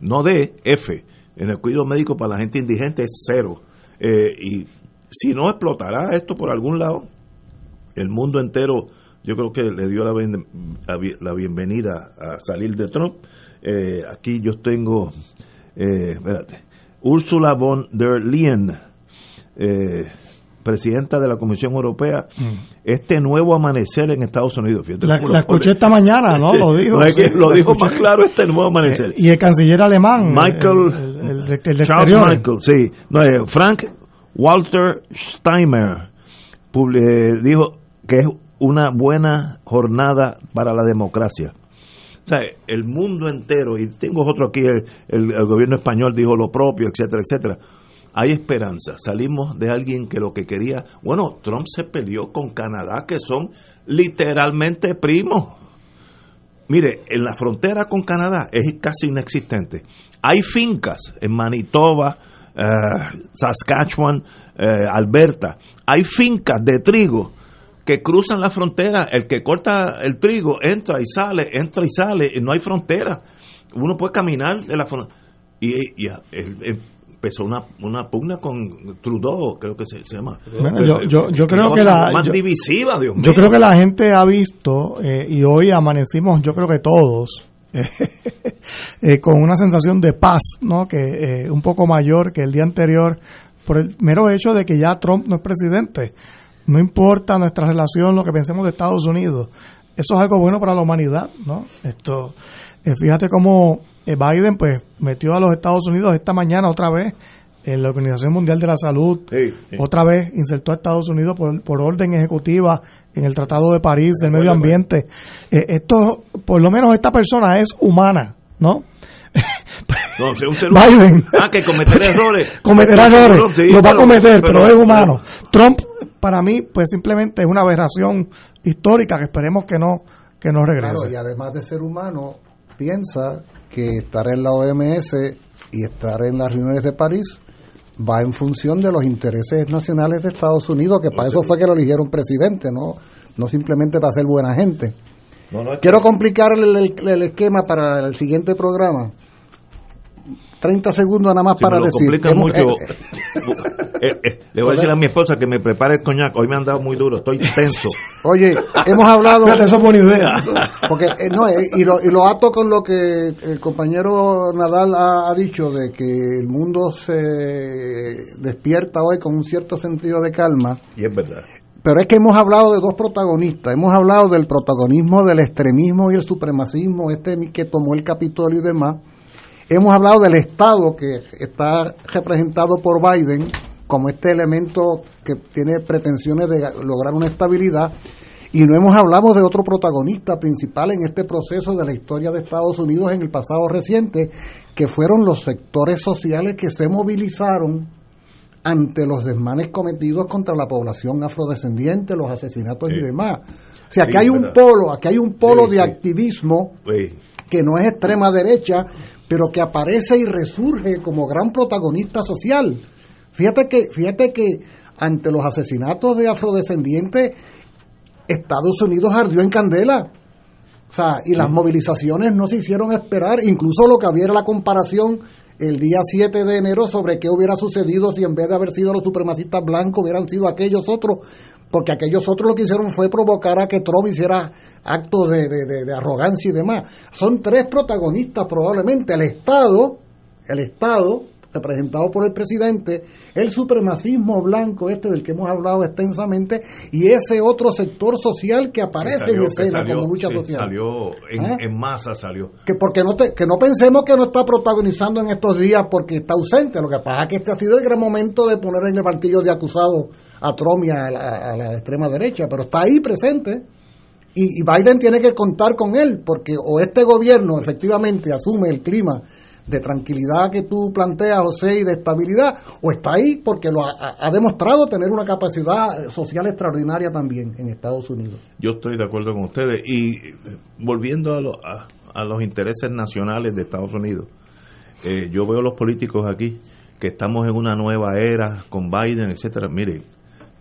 A: no D, F. En el cuidado médico para la gente indigente es cero. Eh, y si no explotará esto por algún lado, el mundo entero yo creo que le dio la, bien- la bi- la bienvenida a salir de Trump. Eh, aquí yo tengo, eh, espérate, Ursula von der Leyen, eh, presidenta de la Comisión Europea, este nuevo amanecer en Estados Unidos. Fíjate
B: La, escuché esta mañana, ¿no?
A: Sí,
B: Lo dijo.
A: no es que
B: sí,
A: lo dijo
B: escuché.
A: más claro este nuevo amanecer.
B: Y el canciller alemán.
A: Michael
B: el- el-
A: Charles
B: exteriores.
A: Michael, sí. No, eh, Frank Walter publi- eh, dijo que es una buena jornada para la democracia. O sea, el mundo entero, y tengo otro aquí, el, gobierno español dijo lo propio, etcétera, etcétera. Hay esperanza. Salimos de alguien que lo que quería. Bueno, Trump se peleó con Canadá, que son literalmente primos. Mire, en la frontera con Canadá es casi inexistente. Hay fincas en Manitoba, eh, Saskatchewan, eh, Alberta. Hay fincas de trigo que cruzan la frontera. El que corta el trigo entra y sale, entra y sale. Y no hay frontera. Uno puede caminar de la frontera. Y, él empezó una, una pugna con Trudeau, creo que se, se llama.
B: Bueno, yo- yo- yo creo que la-
A: Más
B: yo-
A: divisiva, Dios mío.
B: Yo creo que la gente ha visto, eh, y hoy amanecimos, yo creo que todos, eh, con una sensación de paz, ¿no? Que eh, un poco mayor que el día anterior, por el mero hecho de que ya Trump no es presidente. No importa nuestra relación, lo que pensemos de Estados Unidos. Eso es algo bueno para la humanidad, ¿no? Esto, eh, fíjate cómo eh, Biden, pues, metió a los Estados Unidos esta mañana otra vez en la Organización Mundial de la Salud, otra vez insertó a Estados Unidos por, por, orden ejecutiva en el Tratado de París del Medio Ambiente. Eh, esto, por lo menos esta persona es humana, ¿no?
A: No, un ser
B: Biden.
A: Ah, que cometer errores.
B: Cometerá errores. lo va a cometer, pero, es humano. Trump, para mí, pues simplemente es una aberración histórica que esperemos que no, que no regrese.
D: y además de ser humano, piensa que estar en la OMS y estar en las reuniones de París va en función de los intereses nacionales de Estados Unidos, que para eso fue que lo eligieron presidente, no, no simplemente para ser buena gente. Quiero complicar el, esquema para el siguiente programa. 30 segundos nada más para decir.
A: mucho. Eh, eh, eh, le voy a decir a mi esposa que me prepare el coñac. Hoy me han dado muy duro, estoy tenso.
D: Oye, hemos hablado.
B: eso es buena idea.
D: Porque, no, y, lo, y lo ato con lo que el compañero Nadal ha, dicho de que el mundo se despierta hoy con un cierto sentido de calma.
A: Y es verdad.
D: Pero es que hemos hablado de dos protagonistas. Hemos hablado del protagonismo del extremismo y el supremacismo, este que tomó el Capitolio y demás Hemos hablado del Estado que está representado por Biden como este elemento que tiene pretensiones de lograr una estabilidad y no hemos hablado de otro protagonista principal en este proceso de la historia de Estados Unidos en el pasado reciente, que fueron los sectores sociales que se movilizaron ante los desmanes cometidos contra la población afrodescendiente, los asesinatos y demás. O sea, aquí hay un polo, aquí hay un polo de activismo que no es extrema derecha, pero que aparece y resurge como gran protagonista social. Fíjate que, fíjate que ante los asesinatos de afrodescendientes, Estados Unidos ardió en candela. O sea, y las movilizaciones no se hicieron esperar, incluso lo que había era la comparación el día 7 de enero sobre qué hubiera sucedido si en vez de haber sido los supremacistas blancos hubieran sido aquellos otros porque aquellos otros lo que hicieron fue provocar a que Trump hiciera actos de, de, arrogancia y demás. Son tres protagonistas probablemente, el Estado, el Estado, representado por el presidente, el supremacismo blanco este del que hemos hablado extensamente, y ese otro sector social que aparece en escena como lucha social.
A: Salió, en, masa salió.
D: Que porque no te, que no pensemos que no está protagonizando en estos días porque está ausente, lo que pasa es que este ha sido el gran momento de poner en el banquillo de acusados a Trump y a la, extrema derecha, pero está ahí presente. Y, Biden tiene que contar con él, porque o este gobierno efectivamente asume el clima de tranquilidad que tú planteas, José, y de estabilidad, o está ahí porque lo ha, demostrado tener una capacidad social extraordinaria también en Estados Unidos.
A: Yo estoy de acuerdo con ustedes. Y eh, volviendo a, a, los intereses nacionales de Estados Unidos, eh, yo veo los políticos aquí que estamos en una nueva era con Biden, etcétera. Mire,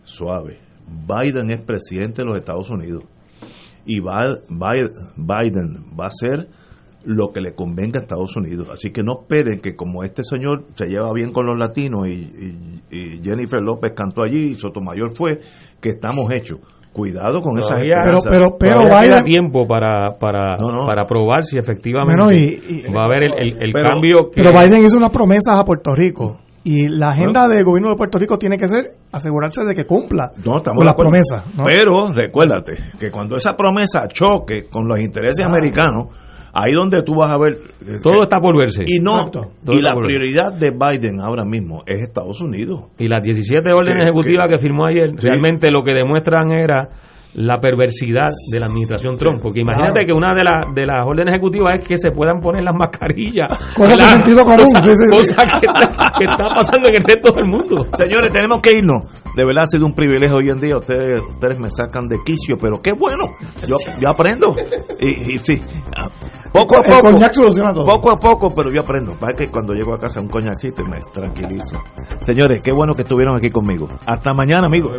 A: suave. Biden es presidente de los Estados Unidos y Biden va a ser lo que le convenga a Estados Unidos. Así que no esperen que como este señor se lleva bien con los latinos y, Jennifer López cantó allí y Sotomayor fue, que estamos hechos. Cuidado con esa
B: Pero, pero, pero
C: vaya tiempo para, para, para probar si efectivamente va a haber el, cambio.
B: Pero Biden hizo unas promesas a Puerto Rico y la agenda del gobierno de Puerto Rico tiene que ser asegurarse de que cumpla con las promesas.
A: Pero recuérdate que cuando esa promesa choque con los intereses americanos, ahí donde tú vas a ver
C: eh, todo está por verse.
A: y no y la prioridad de Biden ahora mismo es Estados Unidos.
C: Y las 17 órdenes ejecutivas que, firmó ayer realmente lo que demuestran era la perversidad de la administración Trump. Porque imagínate que una de, las de las órdenes ejecutivas es que se puedan poner las mascarillas.
B: Con el sentido común.
C: Cosa, que, está, pasando en el resto del mundo.
A: Señores, tenemos que irnos. De verdad ha sido un privilegio hoy en día. Ustedes, ustedes me sacan de quicio, pero qué bueno. Yo, yo aprendo. Y, y sí, poco a poco. Poco a poco, pero yo aprendo. Para que cuando llego a casa un coñacito me tranquilizo. Señores, qué bueno que estuvieron aquí conmigo. Hasta mañana, amigos.